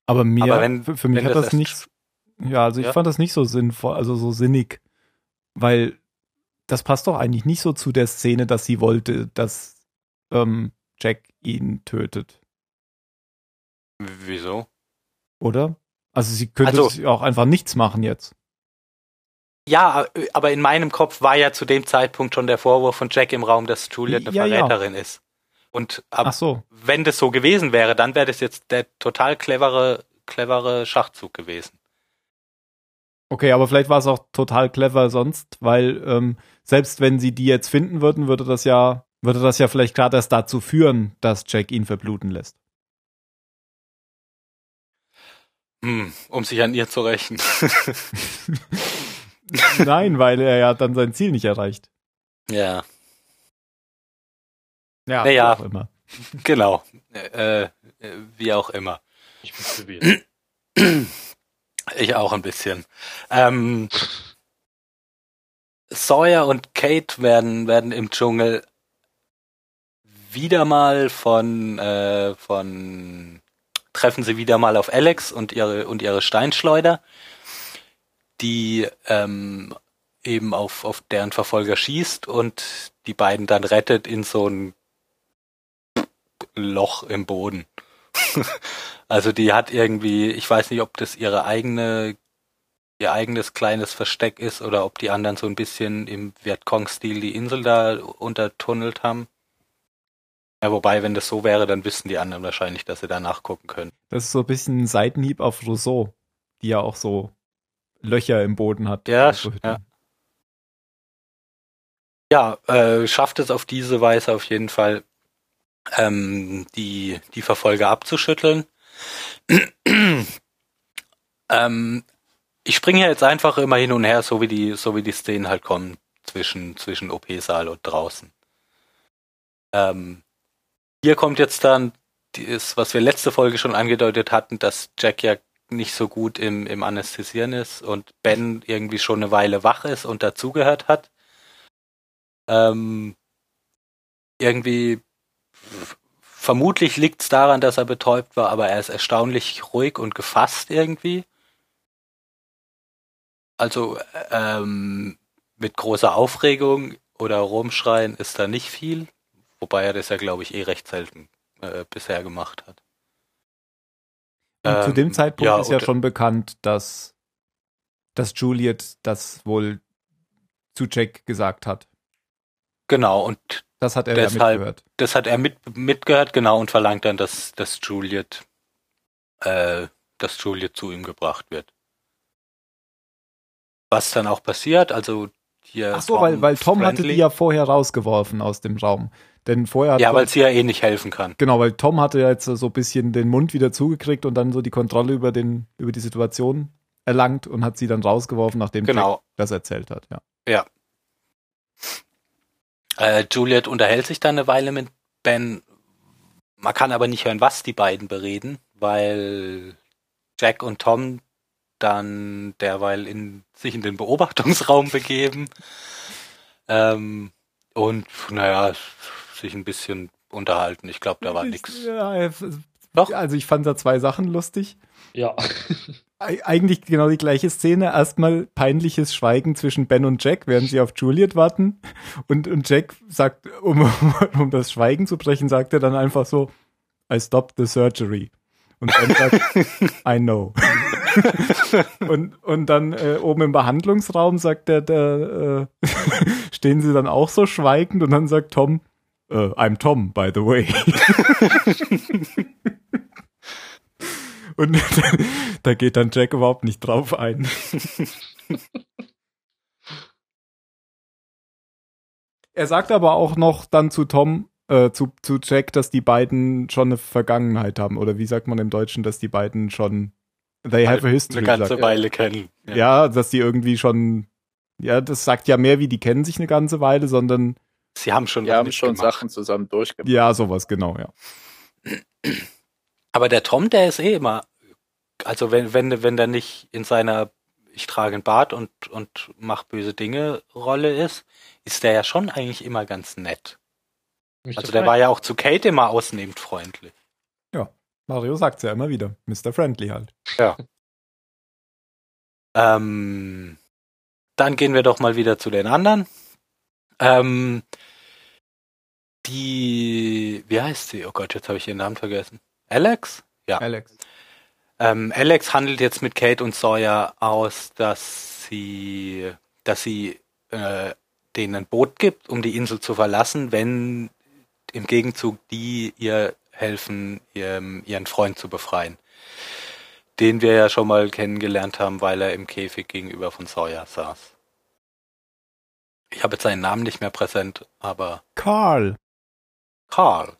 Aber mir, Aber wenn- für, für mich hat das das nicht, ja, also ich Ja. fand das nicht so sinnvoll, also so sinnig, weil das passt doch eigentlich nicht so zu der Szene, dass sie wollte, dass ähm, Jack ihn tötet, Wieso? oder? Also sie könnte Also- sich auch einfach nichts machen jetzt. Ja, aber in meinem Kopf war ja zu dem Zeitpunkt schon der Vorwurf von Jack im Raum, dass Juliet eine Ja, ja. Verräterin ist. Und ab, so. wenn das so gewesen wäre, dann wäre das jetzt der total clevere, clevere Schachzug gewesen. Okay, aber vielleicht war es auch total clever sonst, weil ähm, selbst wenn sie die jetzt finden würden, würde das ja, würde das ja vielleicht gerade erst dazu führen, dass Jack ihn verbluten lässt. Hm, um sich an ihr zu rächen. Nein, weil er ja dann sein Ziel nicht erreicht. ja, Ja, Naja. wie auch immer. genau. Äh, äh, wie auch immer. Ich bin. Ich auch ein bisschen. Ähm, Sawyer und Kate werden, werden im Dschungel wieder mal von, äh, von, treffen sie wieder mal auf Alex und ihre, und ihre Steinschleuder, die ähm, eben auf, auf deren Verfolger schießt und die beiden dann rettet in so ein Loch im Boden. also die hat irgendwie, ich weiß nicht, ob das ihre eigene, ihr eigenes kleines Versteck ist oder ob die anderen so ein bisschen im Vietcong-Stil die Insel da untertunnelt haben. Ja, wobei, wenn das so wäre, dann wüssten die anderen wahrscheinlich, dass sie da nachgucken können. Das ist so ein bisschen ein Seitenhieb auf Rousseau, die ja auch so Löcher im Boden hat. Ja, So Hütten. ja. Ja, äh, schafft es auf diese Weise auf jeden Fall, ähm, die, die Verfolger abzuschütteln. ähm, ich springe jetzt einfach immer hin und her, so wie die, so wie die Szenen halt kommen zwischen, zwischen OP-Saal und draußen. Ähm, hier kommt jetzt dann das, was wir letzte Folge schon angedeutet hatten, dass Jack ja nicht so gut im, im Anästhesieren ist und Ben irgendwie schon eine Weile wach ist und dazugehört hat. Ähm, irgendwie vermutlich liegt es daran, dass er betäubt war, aber er ist erstaunlich ruhig und gefasst irgendwie. Also ähm, mit großer Aufregung oder Rumschreien ist da nicht viel, wobei er das ja, glaube ich, eh recht selten äh, bisher gemacht hat. Und zu Ähm, dem Zeitpunkt ja, ist ja und- schon bekannt, dass, dass Juliet das wohl zu Jack gesagt hat. Genau, und Das hat er ja Deshalb- mitgehört. das hat er mit, mitgehört, genau, und verlangt dann, dass, dass Juliet, äh, dass Juliet zu ihm gebracht wird. Was dann auch passiert, also hier. Ach so, weil, weil Tom hatte friendly. die ja vorher rausgeworfen aus dem Raum. Denn vorher hat Ja, Tom- weil sie ja eh nicht helfen kann. Genau, weil Tom hatte ja jetzt so ein bisschen den Mund wieder zugekriegt und dann so die Kontrolle über den, über die Situation erlangt und hat sie dann rausgeworfen, nachdem Jack Genau. das erzählt hat, ja. Äh, Juliet unterhält sich dann eine Weile mit Ben. Man kann aber nicht hören, was die beiden bereden, weil Jack und Tom dann derweil in, sich in den Beobachtungsraum begeben ähm, und naja, sich ein bisschen unterhalten. Ich glaube, da war nichts. Ja, Doch. Also ich fand da zwei Sachen lustig. Ja. Eig- Eigentlich genau die gleiche Szene. Erstmal peinliches Schweigen zwischen Ben und Jack, während sie auf Juliet warten. Und, und Jack sagt, um, um das Schweigen zu brechen, sagt er dann einfach so, I stopped the surgery. Und Ben sagt, I know. und, und dann äh, oben im Behandlungsraum sagt der, der äh, stehen sie dann auch so schweigend und dann sagt Tom, äh, I'm Tom, by the way. Und da geht dann Jack überhaupt nicht drauf ein. er sagt aber auch noch dann zu Tom, äh, zu, zu Jack, dass die beiden schon eine Vergangenheit haben. Oder wie sagt man im Deutschen, dass die beiden schon they have a history. Eine ganze sagt. Weile kennen. Ja. dass die irgendwie schon, ja, das sagt ja mehr wie die kennen sich eine ganze Weile, sondern Sie haben schon Wir haben schon. Sachen zusammen durchgemacht. ja, sowas, genau, ja. Aber der Tom, der ist eh immer, also wenn, wenn, wenn der nicht in seiner, ich trage einen Bart und, und mach böse Dinge Rolle ist, ist der ja schon eigentlich immer ganz nett. Also der war ja auch zu Kate immer ausnehmend freundlich. Mario sagt's ja immer wieder. Mr. Friendly halt. Ähm, dann gehen wir doch mal wieder zu den anderen. Ähm, die, wie heißt sie? Oh Gott, jetzt habe ich ihren Namen vergessen. Alex? Ja. Alex. Ähm, Alex handelt jetzt mit Kate und Sawyer aus, dass sie, dass sie äh, denen ein Boot gibt, um die Insel zu verlassen, wenn im Gegenzug die ihr helfen, ihrem, ihren Freund zu befreien. Den wir ja schon mal kennengelernt haben, weil er im Käfig gegenüber von Sawyer saß. Ich habe jetzt seinen Namen nicht mehr präsent, aber Karl. Karl.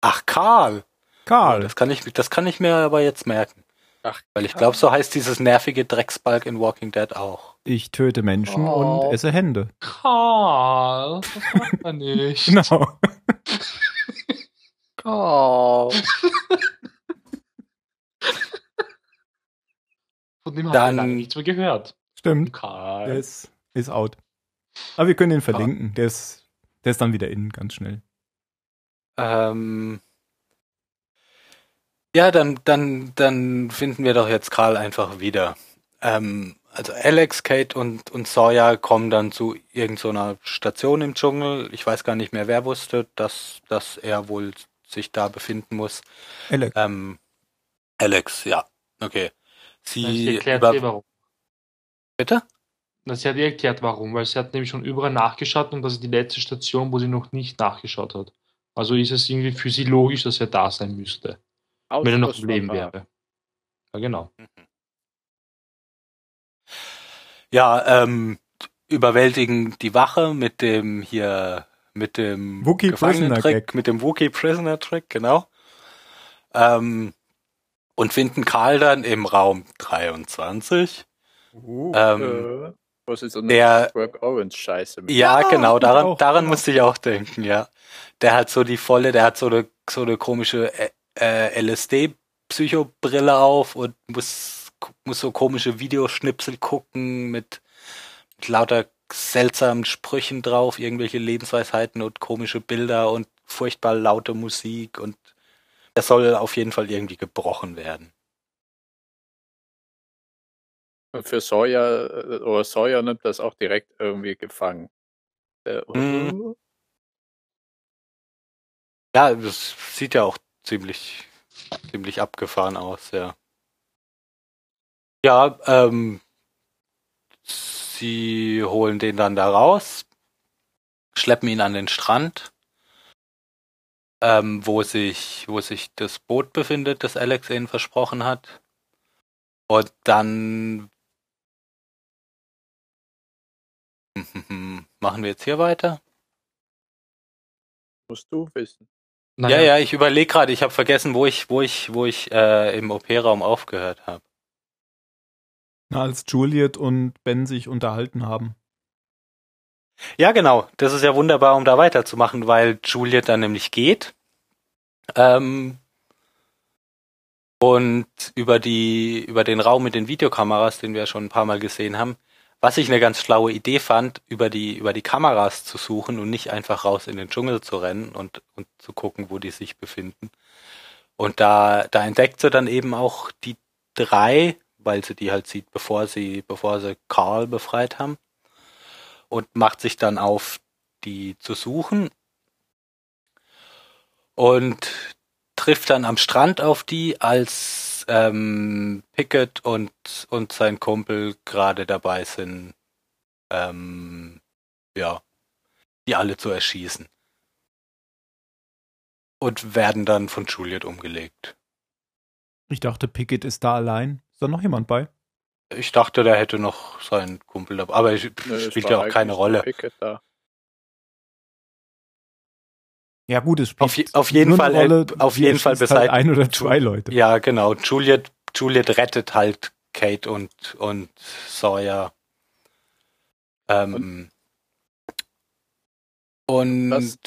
Ach, Karl. Karl. Das kann ich, das kann ich mir aber jetzt merken. Ach, Weil ich glaube, so heißt dieses nervige Drecksbalg in Walking Dead auch. Ich töte Menschen Oh. und esse Hände. Karl, das macht man nicht. Genau. Oh. Von dem haben Dann- wir lange nichts mehr gehört. Stimmt. Der Karl. ist, ist out. Aber wir können ihn verlinken. Der ist, der ist dann wieder in, ganz schnell. Ähm, ja, dann, dann, dann finden wir doch jetzt Karl einfach wieder. Ähm, also Alex, Kate und, und Sawyer kommen dann zu irgendeiner Station im Dschungel. Ich weiß gar nicht mehr, wer wusste, dass, dass er wohl sich da befinden muss. Alex. Ähm, Alex, ja, okay. Sie Sie erklärt über, warum. bitte? Na, Sie hat eh erklärt warum, weil sie hat nämlich schon überall nachgeschaut und das ist die letzte Station, wo sie noch nicht nachgeschaut hat. Also ist es irgendwie für sie logisch, dass er da sein müsste, wenn er noch am Leben wäre. Ja, genau. Ja, ähm, überwältigen die Wache mit dem hier, mit dem Wookie Prisoner Gag. mit dem Wookie Prisoner Trick, genau. Ähm, und finden Karl dann im Raum 23. Uh, Ähm, Wo sie so eine der- Work Orange Scheiße mit. ja, Ja, genau, daran, auch, daran ja. musste ich auch denken, ja. Der hat so die volle, der hat so eine, so eine komische äh, äh, LSD-Psychobrille auf und muss, muss so komische Videoschnipsel gucken mit, mit lauter seltsamen Sprüchen drauf, irgendwelche Lebensweisheiten und komische Bilder und furchtbar laute Musik und das soll auf jeden Fall irgendwie gebrochen werden. Für Sawyer, äh, oder Sawyer nimmt das auch direkt irgendwie gefangen. Äh, Mhm. Ja, das sieht ja auch ziemlich, ziemlich abgefahren aus, ja. Ja, ähm, sie holen den dann da raus, schleppen ihn an den Strand, ähm, wo sich, wo sich das Boot befindet, das Alex ihnen versprochen hat. Und dann machen wir jetzt hier weiter. Musst du wissen. Ja, ja, ich überlege gerade, ich habe vergessen, wo ich, wo ich, wo ich äh, im OP-Raum aufgehört habe. Na, als Juliet und Ben sich unterhalten haben. Ja, genau. Das ist ja wunderbar, um da weiterzumachen, weil Juliet dann nämlich geht. Ähm, und über die, über den Raum mit den Videokameras, den wir schon ein paar Mal gesehen haben, was ich eine ganz schlaue Idee fand, über die, über die Kameras zu suchen und nicht einfach raus in den Dschungel zu rennen und, und zu gucken, wo die sich befinden. Und da, da entdeckt sie dann eben auch die drei, weil sie die halt sieht, bevor sie, bevor sie Carl befreit haben. Und macht sich dann auf, die zu suchen. Und trifft dann am Strand auf die, als ähm, Pickett und, und sein Kumpel gerade dabei sind, ähm, ja, die alle zu erschießen. Und werden dann von Juliet umgelegt. Ich dachte, Pickett ist da allein. Ist da noch jemand bei? Ich dachte, da hätte noch sein Kumpel dabei, aber es Nö, spielt ja auch keine Rolle. Pickett da. Ja gut, es spielt Auf je- auf jeden Fall, eine Rolle, äh, auf jeden Fall erschießt halt ein oder zwei Leute. Ja, genau. Juliet, Juliet rettet halt Kate und, und Sawyer. Ähm, und Was?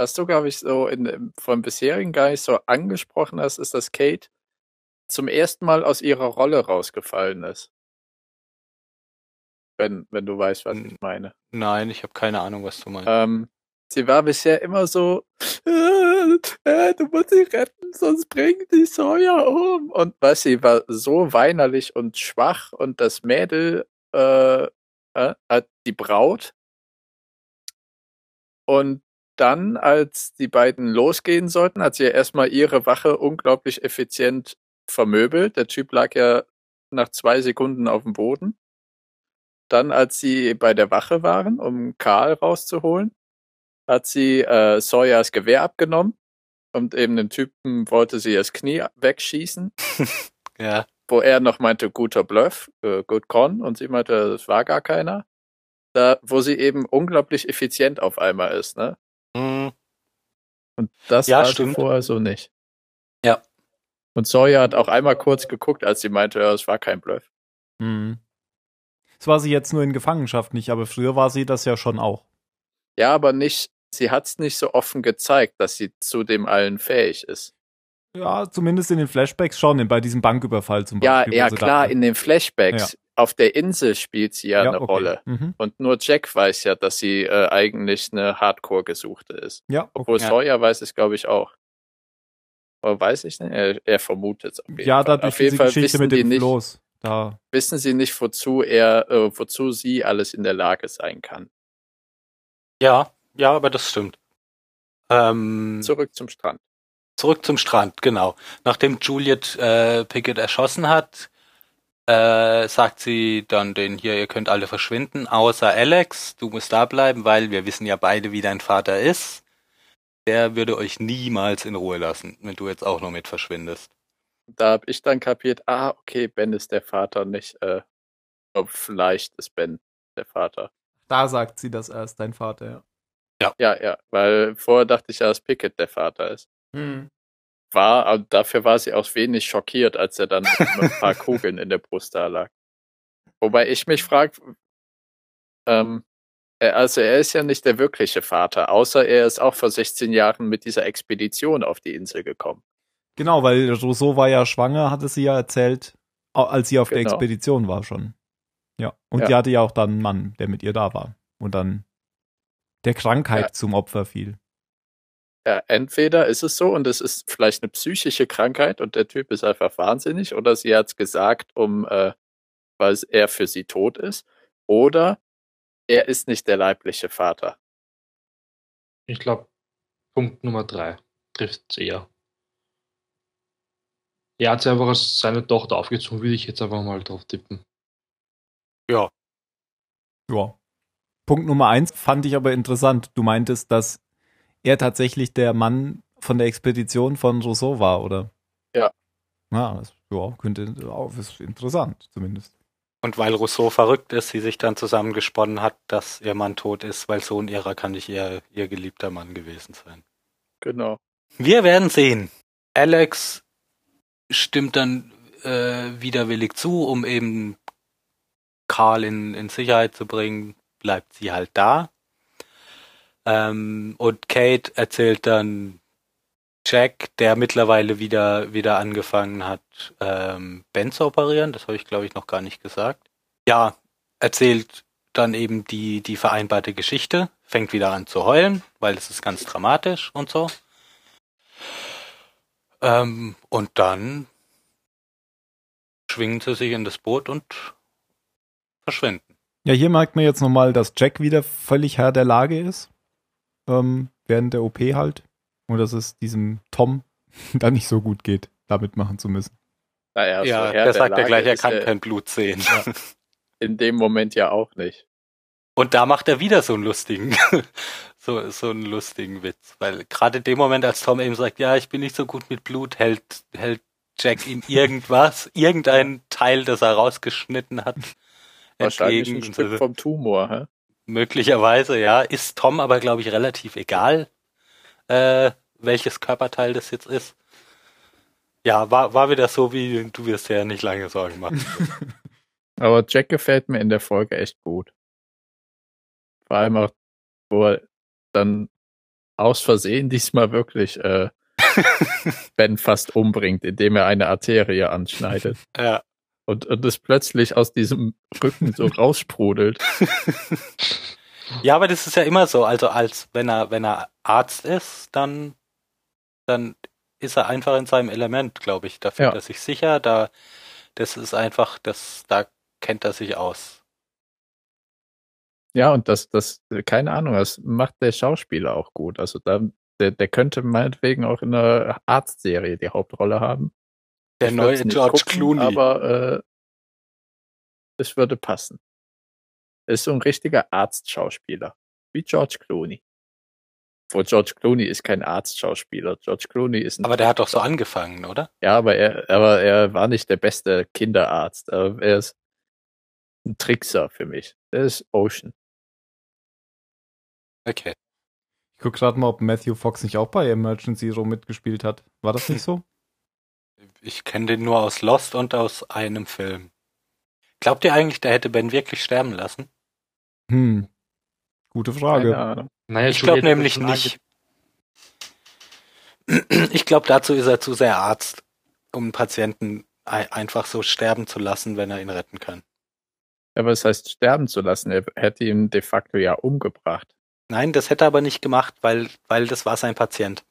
Was du, glaube ich, so in, vom bisherigen gar nicht so angesprochen hast, ist, dass Kate zum ersten Mal aus ihrer Rolle rausgefallen ist. Wenn, wenn du weißt, was ich meine. Nein, ich habe keine Ahnung, was du meinst. Ähm, sie war bisher immer so, äh, äh, du musst sie retten, sonst bringt die Sawyer um. Und was sie war so weinerlich und schwach und das Mädel, äh, äh, hat die Braut. Und dann, als die beiden losgehen sollten, hat sie ja erstmal ihre Wache unglaublich effizient vermöbelt. Der Typ lag ja nach zwei Sekunden auf dem Boden. Dann, als sie bei der Wache waren, um Karl rauszuholen, hat sie äh, Sawyers Gewehr abgenommen und eben den Typen wollte sie das Knie wegschießen. ja. Wo er noch meinte, guter Bluff, äh, good con, und sie meinte, das war gar keiner. Da, wo sie eben unglaublich effizient auf einmal ist, ne? Mhm. Und das Ja, war sie stimmt. vorher so nicht. Ja. Und Sawyer hat auch einmal kurz geguckt, als sie meinte, ja, es war kein Bluff. Mhm. Das war sie jetzt nur in Gefangenschaft nicht, aber früher war sie das ja schon auch. Ja, aber nicht, sie hat es nicht so offen gezeigt, dass sie zu dem allen fähig ist. Ja, zumindest in den Flashbacks schon, bei diesem Banküberfall zum Ja, Beispiel. ja sie klar, in den Flashbacks. Auf der Insel spielt sie ja, eine okay. Rolle. Mhm. Und nur Jack weiß ja, dass sie äh, eigentlich eine Hardcore-Gesuchte ist. Ja, okay. Obwohl Ja. Sawyer weiß es, glaube ich, auch. Aber weiß ich nicht. Er, er vermutet es auf jeden Ja, Fall. dadurch auf jeden Fall Geschichte wissen mit dem nicht, Floß. Da, wissen sie nicht, wozu er, äh, wozu sie alles in der Lage sein kann. Ja, ja, aber das stimmt. Ähm, Zurück zum Strand. Zurück zum Strand, genau. Nachdem Juliet äh, Pickett erschossen hat, äh, sagt sie dann den hier, ihr könnt alle verschwinden, außer Alex, du musst da bleiben, weil wir wissen ja beide, wie dein Vater ist. Der würde euch niemals in Ruhe lassen, wenn du jetzt auch noch mit verschwindest. Da habe ich dann kapiert, ah, okay, Ben ist der Vater, nicht, äh, ob vielleicht ist Ben der Vater. da sagt sie das erst, dein Vater, ja. Ja, ja, weil vorher dachte ich ja, dass Pickett der Vater ist. Mhm. War, aber dafür war sie auch wenig schockiert, als er dann mit ein paar Kugeln in der Brust da lag. Wobei ich mich frage, ähm, er- also er ist ja nicht der wirkliche Vater, außer er ist auch vor 16 Jahren mit dieser Expedition auf die Insel gekommen. Genau, weil Rousseau war ja schwanger, hatte sie ja erzählt, als sie auf der Genau. Expedition war schon. Ja. Und Ja. die hatte ja auch dann einen Mann, der mit ihr da war. Und dann der Krankheit Ja. zum Opfer fiel. Ja, entweder ist es so und es ist vielleicht eine psychische Krankheit und der Typ ist einfach wahnsinnig oder sie hat es gesagt, um, äh, weil er für sie tot ist, oder er ist nicht der leibliche Vater. Ich glaube, Punkt Nummer drei trifft es eher. Er hat sie einfach als seine Tochter aufgezogen, würde ich jetzt einfach mal drauf tippen. Ja, Ja. Punkt Nummer eins fand ich aber interessant. Du meintest, dass er tatsächlich der Mann von der Expedition von Rousseau war, oder? Ja. Ja, das ja, könnte auch, ist interessant, zumindest. Und weil Rousseau verrückt ist, sie sich dann zusammengesponnen hat, dass ihr Mann tot ist, weil Sohn ihrer kann nicht ihr, ihr geliebter Mann gewesen sein. Genau. Wir werden sehen. Alex stimmt dann äh, widerwillig zu, um eben Karl in, in Sicherheit zu bringen, bleibt sie halt da. Ähm, und Kate erzählt dann Jack, der mittlerweile wieder, wieder angefangen hat, ähm, Ben zu operieren. Das habe ich, glaube ich, noch gar nicht gesagt. Ja, erzählt dann eben die, die vereinbarte Geschichte, fängt wieder an zu heulen, weil es ist ganz dramatisch und so. Ähm, und dann schwingen sie sich in das Boot und verschwinden. Ja, hier merkt man jetzt nochmal, dass Jack wieder völlig Herr der Lage ist. Ähm, während der OP halt. Und dass es diesem Tom da nicht so gut geht, da mitmachen zu müssen. Naja, ja, so Herr der der sagt ja gleich, er kann kein Blut sehen. in dem Moment ja auch nicht. Und da macht er wieder so einen lustigen, so, so einen lustigen Witz. Weil gerade in dem Moment, als Tom eben sagt, ja, ich bin nicht so gut mit Blut, hält, hält Jack ihm irgendwas, irgendein Teil, das er rausgeschnitten hat, Wahrscheinlich ein. Stück vom Tumor, hä? möglicherweise, ja. Ist Tom aber, glaube ich, relativ egal, äh, welches Körperteil das jetzt ist. Ja, war, war wieder so, wie du wirst ja nicht lange Sorgen machen. Aber Jack gefällt mir in der Folge echt gut. Vor allem auch, wo er dann aus Versehen diesmal wirklich äh, Ben fast umbringt, indem er eine Arterie anschneidet. Ja. Und, und es plötzlich aus diesem Rücken so raussprudelt. Ja, aber das ist ja immer so. Also als wenn er, wenn er Arzt ist, dann, dann ist er einfach in seinem Element, glaube ich. Da fühlt Ja. er sich sicher, da, das ist einfach, das, da kennt er sich aus. Ja, und das, das, keine Ahnung, das macht der Schauspieler auch gut. Also da, der, der könnte meinetwegen auch in einer Arztserie die Hauptrolle haben. Der Ich neue George gucken, Clooney. Aber äh, es würde passen. Er ist so ein richtiger Arztschauspieler. Wie George Clooney. Wo George Clooney ist kein Arztschauspieler. George Clooney ist ein aber der hat doch so angefangen, oder? Ja, aber er, aber er war nicht der beste Kinderarzt. Er ist ein Trickser für mich. Er ist Ocean. Okay. Ich guck gerade mal, ob Matthew Fox nicht auch bei Emergency Room mitgespielt hat. War das nicht so? Ich kenne den nur aus Lost und aus einem Film. Glaubt ihr eigentlich, der hätte Ben wirklich sterben lassen? Hm. Gute Frage. Naja, Ich glaube nämlich nicht. Ich glaube, dazu ist er zu sehr Arzt, um einen Patienten ei- einfach so sterben zu lassen, wenn er ihn retten kann. Aber es heißt, sterben zu lassen. Er hätte ihn de facto ja umgebracht. Nein, das hätte er aber nicht gemacht, weil, weil das war sein Patient.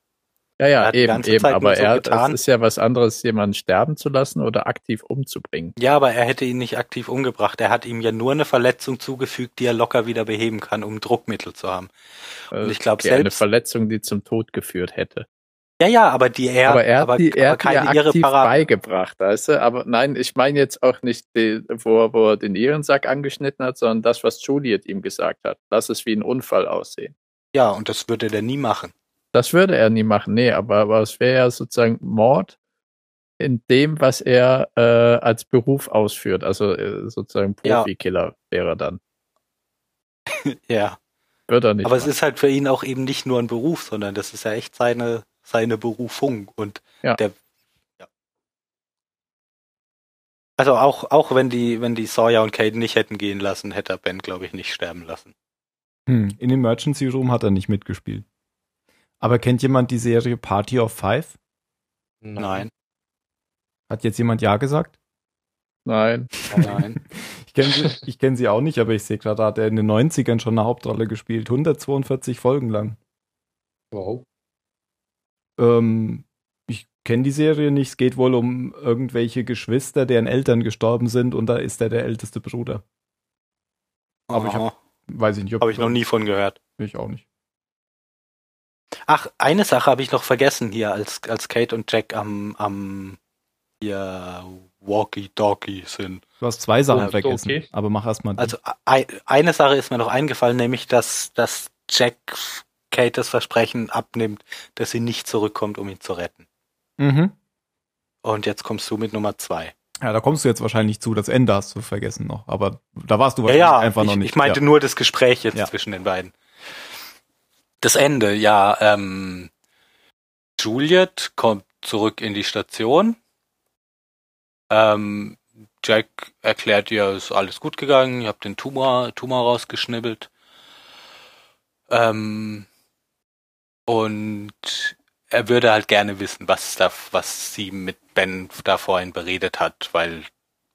Ja, Er ja, eben, eben. Zeit Aber so er, getan. es ist ja was anderes, jemanden sterben zu lassen oder aktiv umzubringen. Ja, aber er hätte ihn nicht aktiv umgebracht. Er hat ihm ja nur eine Verletzung zugefügt, die er locker wieder beheben kann, um Druckmittel zu haben. Und ich glaub, Okay, eine selbst- Verletzung, die zum Tod geführt hätte. Ja, ja, aber die er, aber er hat die, er aber hat die ja keine aktiv beigebracht, weißt du? Aber nein, ich meine jetzt auch nicht, die, wo, er- wo er den Ehrensack angeschnitten hat, sondern das, was Juliet ihm gesagt hat. Lass es wie ein Unfall aussehen. Ja, und das würde der nie machen. Das würde er nie machen, nee, aber, aber es wäre ja sozusagen Mord in dem, was er äh, als Beruf ausführt. Also äh, sozusagen Ja. Profikiller wäre er dann. Ja. Würde er nicht. Aber es machen. ist halt für ihn auch eben nicht nur ein Beruf, sondern das ist ja echt seine, seine Berufung. Und Ja. der, ja. Also auch, auch wenn die, wenn die Sawyer und Kate nicht hätten gehen lassen, hätte er Ben, glaube ich, nicht sterben lassen. Hm. In Emergency Room hat er nicht mitgespielt. Aber kennt jemand die Serie Party of Five? Nein, Hat jetzt jemand Ja gesagt? Nein. nein. Ich kenne sie, kenn sie auch nicht, aber ich sehe gerade, hat er in den 90ern schon eine Hauptrolle gespielt. 142 Folgen lang. Wow. Ähm, ich kenne die Serie nicht. Es geht wohl um irgendwelche Geschwister, deren Eltern gestorben sind und da ist er der älteste Bruder. Aber ich Aha. Weiß ich nicht, ob Habe ich noch nie von gehört. Ich auch nicht. Ach, eine Sache habe ich noch vergessen hier, als, als Kate und Jack am, am hier Walkie-Talkie sind. Du hast zwei Sachen Oh, vergessen, okay. aber mach erst mal. die. Also ei- eine Sache ist mir noch eingefallen, nämlich dass, dass Jack Kate das Versprechen abnimmt, dass sie nicht zurückkommt, um ihn zu retten. mhm. Und jetzt kommst du mit Nummer zwei. Ja, da kommst du jetzt wahrscheinlich zu. Das Ende hast du vergessen noch. Aber da warst du Ja, wahrscheinlich ja, einfach ich, noch nicht. ich meinte ja. nur das Gespräch jetzt Ja. zwischen den beiden. Das Ende, ja, ähm, Juliet kommt zurück in die Station. Ähm, Jack erklärt ihr, ist alles gut gegangen, ihr habt den Tumor, Tumor rausgeschnibbelt. Ähm, und er würde halt gerne wissen, was da, was sie mit Ben da vorhin beredet hat, weil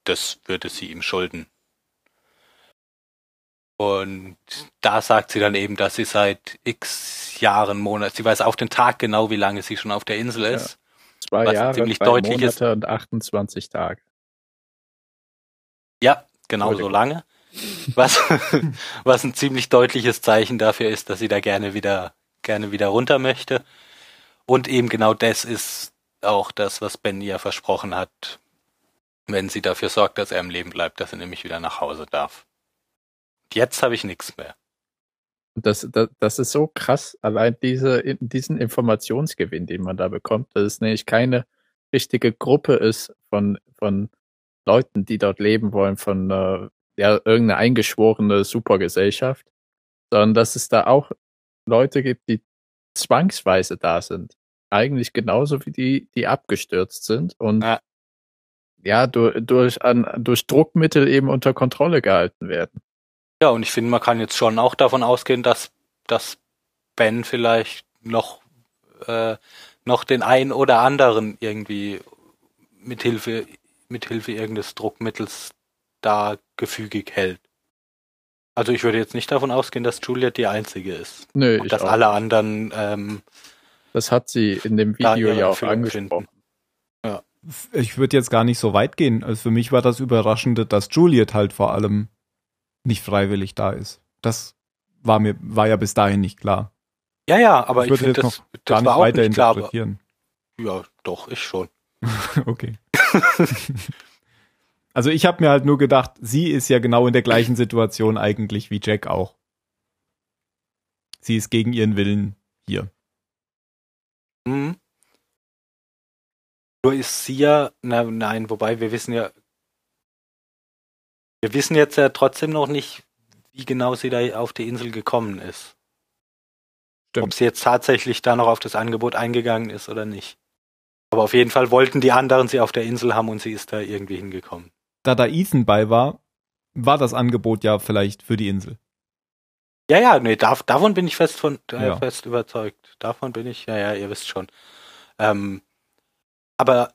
das würde sie ihm schulden. Und da sagt sie dann eben, dass sie seit x Jahren, Monaten, sie weiß auf den Tag genau, wie lange sie schon auf der Insel ist. Zwei Was Jahre, ziemlich drei deutlich ist. Monate und 28 Tage. Ja, genau so lange. Was, was ein ziemlich deutliches Zeichen dafür ist, dass sie da gerne wieder, gerne wieder runter möchte. Und eben genau das ist auch das, was Ben ihr versprochen hat, wenn sie dafür sorgt, dass er im Leben bleibt, dass er nämlich wieder nach Hause darf. Jetzt habe ich nichts mehr. Das, das, das ist so krass, allein diese, diesen Informationsgewinn, den man da bekommt, dass es nämlich keine richtige Gruppe ist von, von Leuten, die dort leben wollen, von äh, ja, irgendeine eingeschworene Supergesellschaft, sondern dass es da auch Leute gibt, die zwangsweise da sind. Eigentlich genauso wie die, die abgestürzt sind und Ja. ja, durch, durch, an, durch Druckmittel eben unter Kontrolle gehalten werden. Ja, und ich finde, man kann jetzt schon auch davon ausgehen, dass, dass Ben vielleicht noch äh, noch den einen oder anderen irgendwie mit Hilfe, mit Hilfe irgendeines Druckmittels da gefügig hält. Also ich würde jetzt nicht davon ausgehen, dass Juliet die einzige ist. Nö, Und ich dass auch. alle anderen ähm, Das hat sie in dem Video ja auch angesprochen. Ich würde jetzt gar nicht so weit gehen. Also für mich war das Überraschende, dass Juliet halt vor allem nicht freiwillig da ist. Das war mir, war ja bis dahin nicht klar. Ja, ja, aber Ich ich, würde finde, jetzt das, Gar das nicht weiter nicht klar. Interpretieren. ja, doch, ich schon. okay. also ich habe mir halt nur gedacht, sie ist ja genau in der gleichen Situation eigentlich wie Jack auch. Sie ist gegen ihren Willen hier. Mhm. Nur ist sie ja, na, nein, wobei wir wissen ja, wir wissen jetzt ja trotzdem noch nicht, wie genau sie da auf die Insel gekommen ist. Stimmt. Ob sie jetzt tatsächlich da noch auf das Angebot eingegangen ist oder nicht. Aber auf jeden Fall wollten die anderen sie auf der Insel haben und sie ist da irgendwie hingekommen. Da da Ethan bei war, war das Angebot ja vielleicht für die Insel. Ja, ja, nee, dav davon bin ich fest von äh, Ja. fest überzeugt. Davon bin ich, ja, ja, ihr wisst schon. Ähm, aber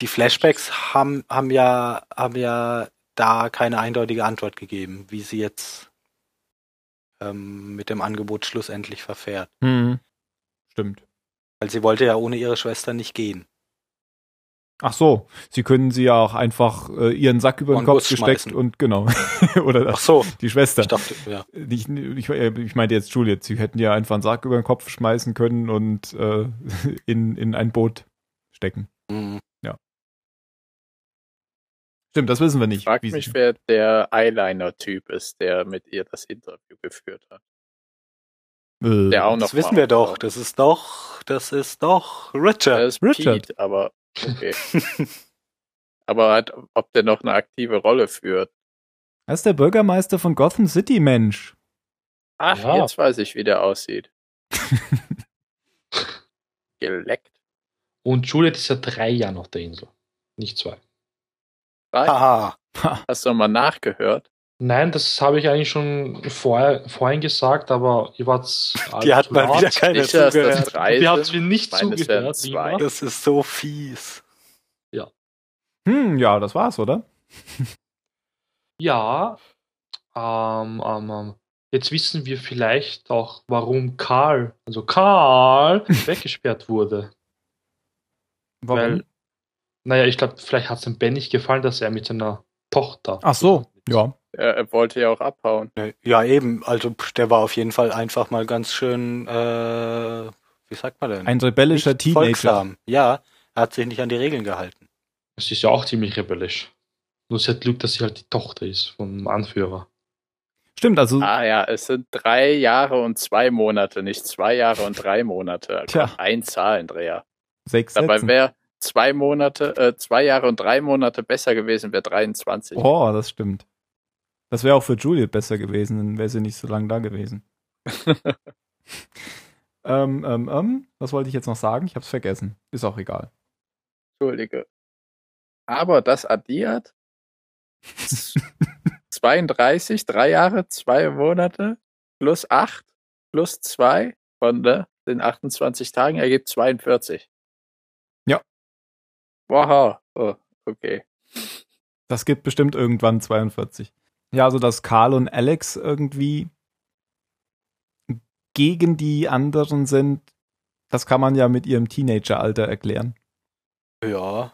die Flashbacks haben, haben ja, haben ja da keine eindeutige Antwort gegeben, wie sie jetzt ähm, mit dem Angebot schlussendlich verfährt. Hm. Stimmt. Weil sie wollte ja ohne ihre Schwester nicht gehen. Ach so, sie können sie ja auch einfach äh, ihren Sack über den Und Kopf gesteckt schmeißen. und genau. Oder Ach so, die Schwester. ich dachte, ja. Ich, ich, ich meinte jetzt Juliet, sie hätten ja einfach einen Sack über den Kopf schmeißen können und äh, in, in ein Boot stecken. Mhm. Stimmt, das wissen wir Ich nicht. frage wie mich, wer der Eyeliner-Typ ist, der mit ihr das Interview geführt hat. Äh, Der auch noch Das wissen wir doch. Das ist doch, das ist doch Richard. ist Richard. Pete, aber okay. aber halt, ob der noch eine aktive Rolle führt. Das ist der Bürgermeister von Gotham City, Mensch. Ach, Ja. jetzt weiß ich, wie der aussieht. Geleckt. Und Juliet ist ja drei Jahre auf der Insel, nicht zwei. Haha. Hast du mal nachgehört? Nein, das habe ich eigentlich schon vorher, vorhin gesagt, aber ihr wart Die hat mal wieder keine das zugehört. Ihr habt mir nicht zugehört. zwei. Das ist so fies. Hm, ja, das war's, oder? Ja, ähm, ähm, ähm, jetzt wissen wir vielleicht auch, warum Karl, also Karl, weggesperrt wurde. Warum? Weil, naja, ich glaube, vielleicht hat es dem Ben nicht gefallen, dass er mit seiner Tochter. Ach so, ja. Er, er wollte ja auch abhauen. Ja, eben. Also der war auf jeden Fall einfach mal ganz schön, äh, wie sagt man denn? Ein rebellischer Nicht Teenager. folgsam. Ja, er hat sich nicht an die Regeln gehalten. Das ist ja auch ziemlich rebellisch. Nur sie hat Glück, dass sie halt die Tochter ist vom Anführer. Stimmt, also Ah ja, es sind drei Jahre und zwei Monate, nicht zwei Jahre und drei Monate. Tja. Ein Zahlendreher. sechs Dabei wäre zwei Monate, äh, zwei Jahre und drei Monate besser gewesen, wäre 23. Oh, das stimmt. Das wäre auch für Juliet besser gewesen, dann wäre sie nicht so lange da gewesen. ähm, ähm, ähm, was wollte ich jetzt noch sagen? Ich hab's vergessen. Ist auch egal. Entschuldige. Aber das addiert 32, drei Jahre, zwei Monate plus acht plus zwei von ne, den 28 Tagen ergibt 42. Wow. Oh, okay. Das gibt bestimmt irgendwann 42. Ja, also dass Karl und Alex irgendwie gegen die anderen sind, das kann man ja mit ihrem Teenageralter erklären. Ja.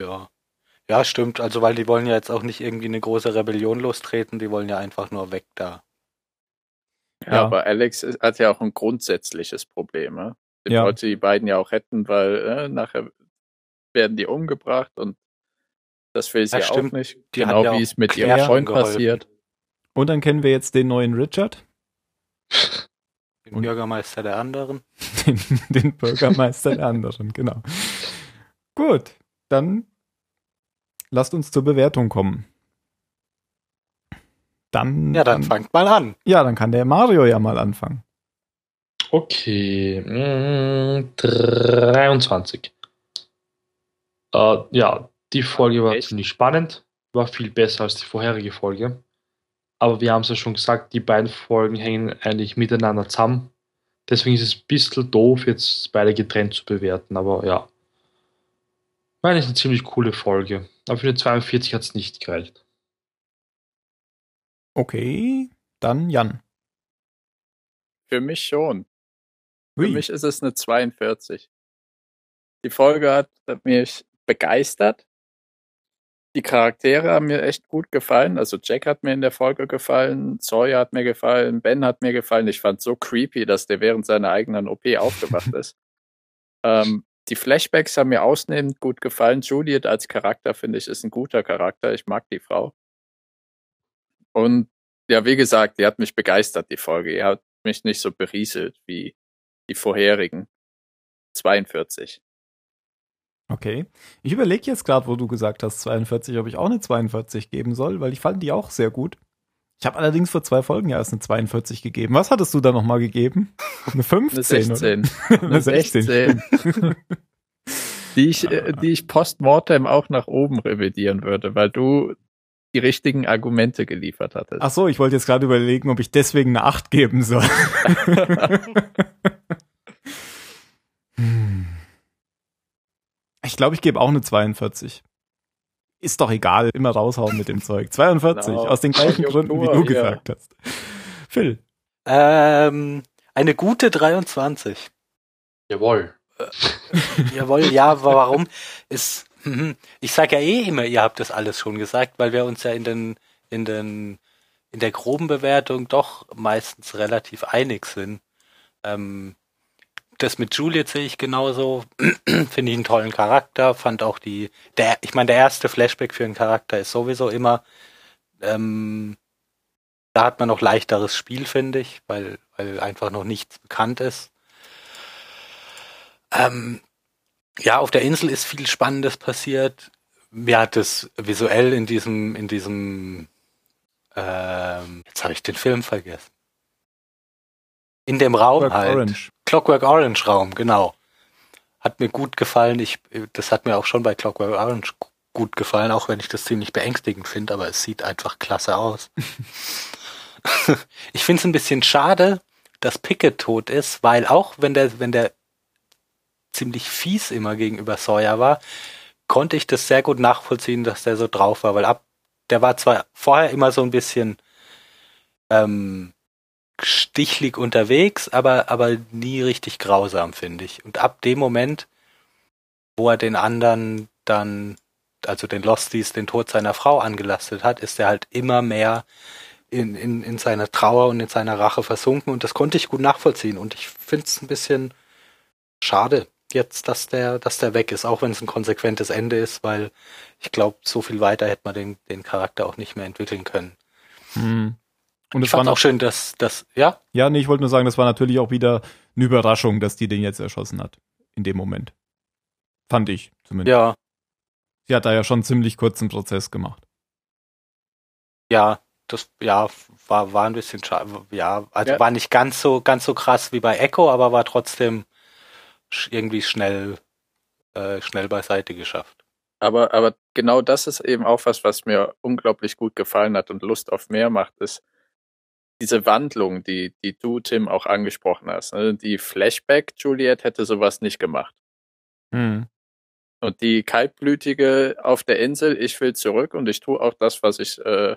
Ja. Ja, stimmt. Also, weil die wollen ja jetzt auch nicht irgendwie eine große Rebellion lostreten, die wollen ja einfach nur weg da. Ja, Ja. aber Alex hat ja auch ein grundsätzliches Problem. Ne? Die Ja. wollte die beiden ja auch retten, weil äh, nachher werden die umgebracht und das will sie Ja, auch stimmt. nicht. Die genau ja wie es mit ihrem Freund geholfen. passiert. Und dann kennen wir jetzt den neuen Richard, Den Und- Bürgermeister der anderen. den, den Bürgermeister der anderen, genau. Gut, dann lasst uns zur Bewertung kommen. Dann, Ja, dann fangt mal an. ja, dann kann der Mario ja mal anfangen. Okay, mm, 23. Äh, ja, die Folge war Echt? ziemlich spannend, war viel besser als die vorherige Folge. Aber wir haben es ja schon gesagt, die beiden Folgen hängen eigentlich miteinander zusammen. Deswegen ist es ein bisschen doof, jetzt beide getrennt zu bewerten, aber ja. Meine ist eine ziemlich coole Folge. Aber für eine 42 hat es nicht gereicht. Okay, dann Jan. Für mich schon. Für Ui. mich ist es eine 42. Die Folge hat mich begeistert. Die Charaktere haben mir echt gut gefallen. Also Jack hat mir in der Folge gefallen, Sawyer hat mir gefallen, Ben hat mir gefallen. Ich fand so creepy, dass der während seiner eigenen OP aufgewacht ist. Ähm, die Flashbacks haben mir ausnehmend gut gefallen. Juliet als Charakter, finde ich, ist ein guter Charakter. Ich mag die Frau. Und ja, wie gesagt, die hat mich begeistert, die Folge. Die hat mich nicht so berieselt wie die vorherigen. 42. Okay. Ich überlege jetzt gerade, wo du gesagt hast, 42, ob ich auch eine 42 geben soll, weil ich fand die auch sehr gut. Ich habe allerdings vor zwei Folgen ja erst eine 42 gegeben. Was hattest du da nochmal gegeben? Eine 15? Eine 16. Oder? Eine 16. die, ich, äh, die ich postmortem auch nach oben revidieren würde, weil du die richtigen Argumente geliefert hattest. Ach so, ich wollte jetzt gerade überlegen, ob ich deswegen eine 8 geben soll. Hm. Ich glaube, ich gebe auch eine 42. Ist doch egal, immer raushauen mit dem Zeug. 42, Genau. aus den gleichen Gründen, wie du Ja. gesagt hast. Phil. Ähm, eine gute 23. Jawohl. Jawohl, ja, aber warum? Ist, mhm. ich sage ja eh immer, ihr habt das alles schon gesagt, weil wir uns ja in den, in den, in der groben Bewertung doch meistens relativ einig sind. Ähm, das mit Juliet sehe ich genauso. Finde ich einen tollen Charakter. Fand auch die, der, ich meine, der erste Flashback für einen Charakter ist sowieso immer, ähm, da hat man noch leichteres Spiel, finde ich, weil, weil einfach noch nichts bekannt ist. Ähm, ja, auf der Insel ist viel Spannendes passiert. Mir hat es visuell in diesem, in diesem, ähm, jetzt habe ich den Film vergessen. In dem Raum Clockwork halt. Orange. Clockwork Orange Raum, genau. Hat mir gut gefallen. Ich, das hat mir auch schon bei Clockwork Orange gu- gut gefallen, auch wenn ich das ziemlich beängstigend finde, aber es sieht einfach klasse aus. ich finde es ein bisschen schade, dass Pickett tot ist, weil auch wenn der, wenn der ziemlich fies immer gegenüber Sawyer war, konnte ich das sehr gut nachvollziehen, dass der so drauf war, weil ab, der war zwar vorher immer so ein bisschen ähm, stichlig unterwegs, aber, aber nie richtig grausam, finde ich. Und ab dem Moment, wo er den anderen dann, also den Losties, den Tod seiner Frau angelastet hat, ist er halt immer mehr in, in, in seiner Trauer und in seiner Rache versunken und das konnte ich gut nachvollziehen und ich finde es ein bisschen schade jetzt, dass der, dass der weg ist, auch wenn es ein konsequentes Ende ist, weil ich glaube, so viel weiter hätte man den, den Charakter auch nicht mehr entwickeln können. Hm. Und es war auch schön, dass, dass, ja, ja, nee, ich wollte nur sagen, das war natürlich auch wieder eine Überraschung, dass die den jetzt erschossen hat. In dem Moment. Fand ich zumindest. ja, Sie hat da ja schon einen ziemlich kurzen Prozess gemacht. ja, das, ja, war, war ein bisschen schade, ja, also Ja. war nicht ganz so, ganz so krass wie bei Echo, aber war trotzdem irgendwie schnell, äh, schnell beiseite geschafft. Aber, aber genau das ist eben auch was, was mir unglaublich gut gefallen hat und Lust auf mehr macht, ist diese Wandlung, die, die du, Tim, auch angesprochen hast. ne? Die Flashback Juliet hätte sowas nicht gemacht. Hm. Und die kaltblütige auf der Insel, ich will zurück und ich tue auch das, was ich, äh,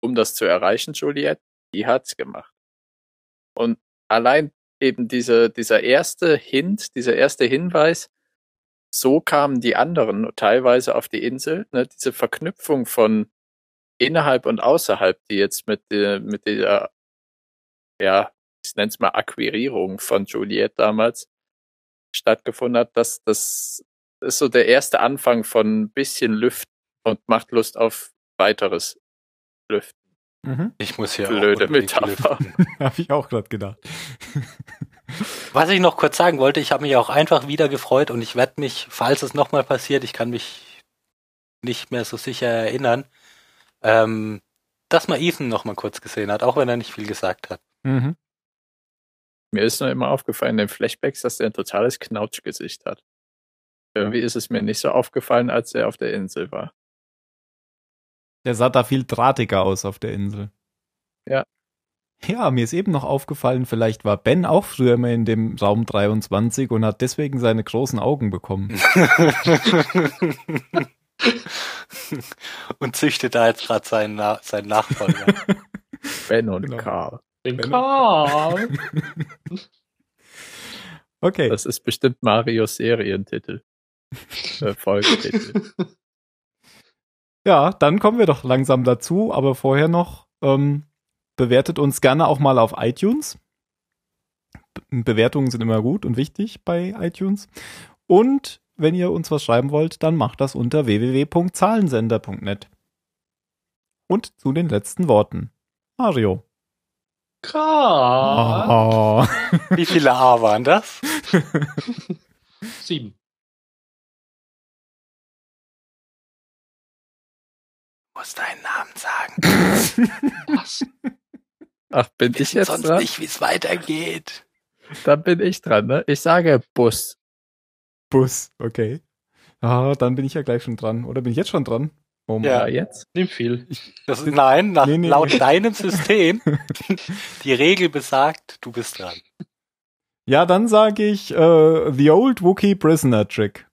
um das zu erreichen, Juliet, die hat's gemacht. Und allein eben diese, dieser erste Hint, dieser erste Hinweis, so kamen die anderen teilweise auf die Insel, ne, diese Verknüpfung von innerhalb und außerhalb, die jetzt mit, der mit der, ja, ich nenne es mal Akquirierung von Juliet damals stattgefunden hat, das, das ist so der erste Anfang von ein bisschen Lüften und macht Lust auf weiteres Lüften. Mhm. Ich muss hier Blöde auch Metapher. lüften. Habe ich auch gerade gedacht. Was ich noch kurz sagen wollte, ich habe mich auch einfach wieder gefreut und ich werde mich, falls es nochmal passiert, ich kann mich nicht mehr so sicher erinnern, ähm, dass man Ethan nochmal kurz gesehen hat, auch wenn er nicht viel gesagt hat. Mhm. Mir ist nur immer aufgefallen in den Flashbacks, dass er ein totales Knautschgesicht hat. Irgendwie ist es mir nicht so aufgefallen, als er auf der Insel war. Der sah da viel drahtiger aus auf der Insel. Ja. Ja, mir ist eben noch aufgefallen, vielleicht war Ben auch früher mal in dem Raum 23 und hat deswegen seine großen Augen bekommen. und züchtet da jetzt gerade seinen, Na seinen Nachfolger. Ben und Genau. Karl. Den Wenn- Karl. Okay. Das ist bestimmt Marios Serientitel. äh, Folgetitel. Ja, dann kommen wir doch langsam dazu, aber vorher noch ähm, bewertet uns gerne auch mal auf iTunes. Be Bewertungen sind immer gut und wichtig bei iTunes. Und wenn ihr uns was schreiben wollt, dann macht das unter www.zahlensender.net. Und zu den letzten Worten. Mario. Karl. Oh. Wie viele A waren das? Sieben. Du musst deinen Namen sagen. Was? Ach, bin ich jetzt sonst dran? nicht, wie es weitergeht. Dann bin ich dran, ne? Ich sage Bus. Bus, okay. Ah, dann bin ich ja gleich schon dran. Oder bin ich jetzt schon dran? Oh Mann. Ja. Jetzt? Nimm viel. Das, nein, nach, Nee, nee. laut deinem System, die Regel besagt, du bist dran. Ja, dann sage ich äh, The Old Wookiee Prisoner Trick.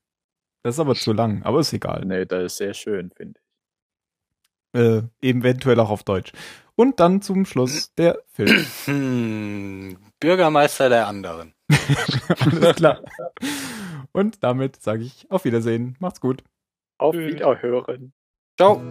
Das ist aber zu lang, aber ist egal. Nee, das ist sehr schön, finde ich. Äh, eventuell auch auf Deutsch. Und dann zum Schluss der Film. Bürgermeister der anderen. Alles klar. Und damit sage ich auf Wiedersehen. Macht's gut. Auf. Wiederhören. Ciao.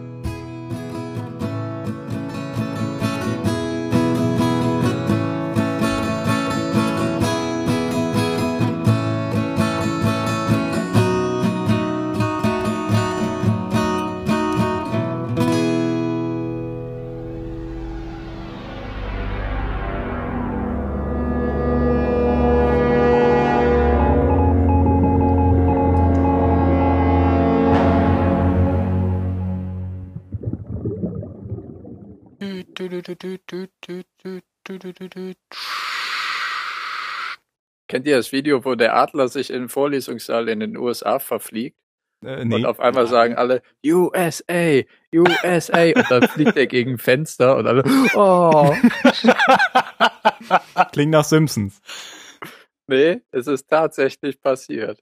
Kennt ihr das Video, wo der Adler sich in den Vorlesungssaal in den USA verfliegt? Äh, Und nee. auf einmal sagen alle USA, USA und dann fliegt er gegen ein Fenster und alle Oh, Klingt nach Simpsons. nee, es ist tatsächlich passiert.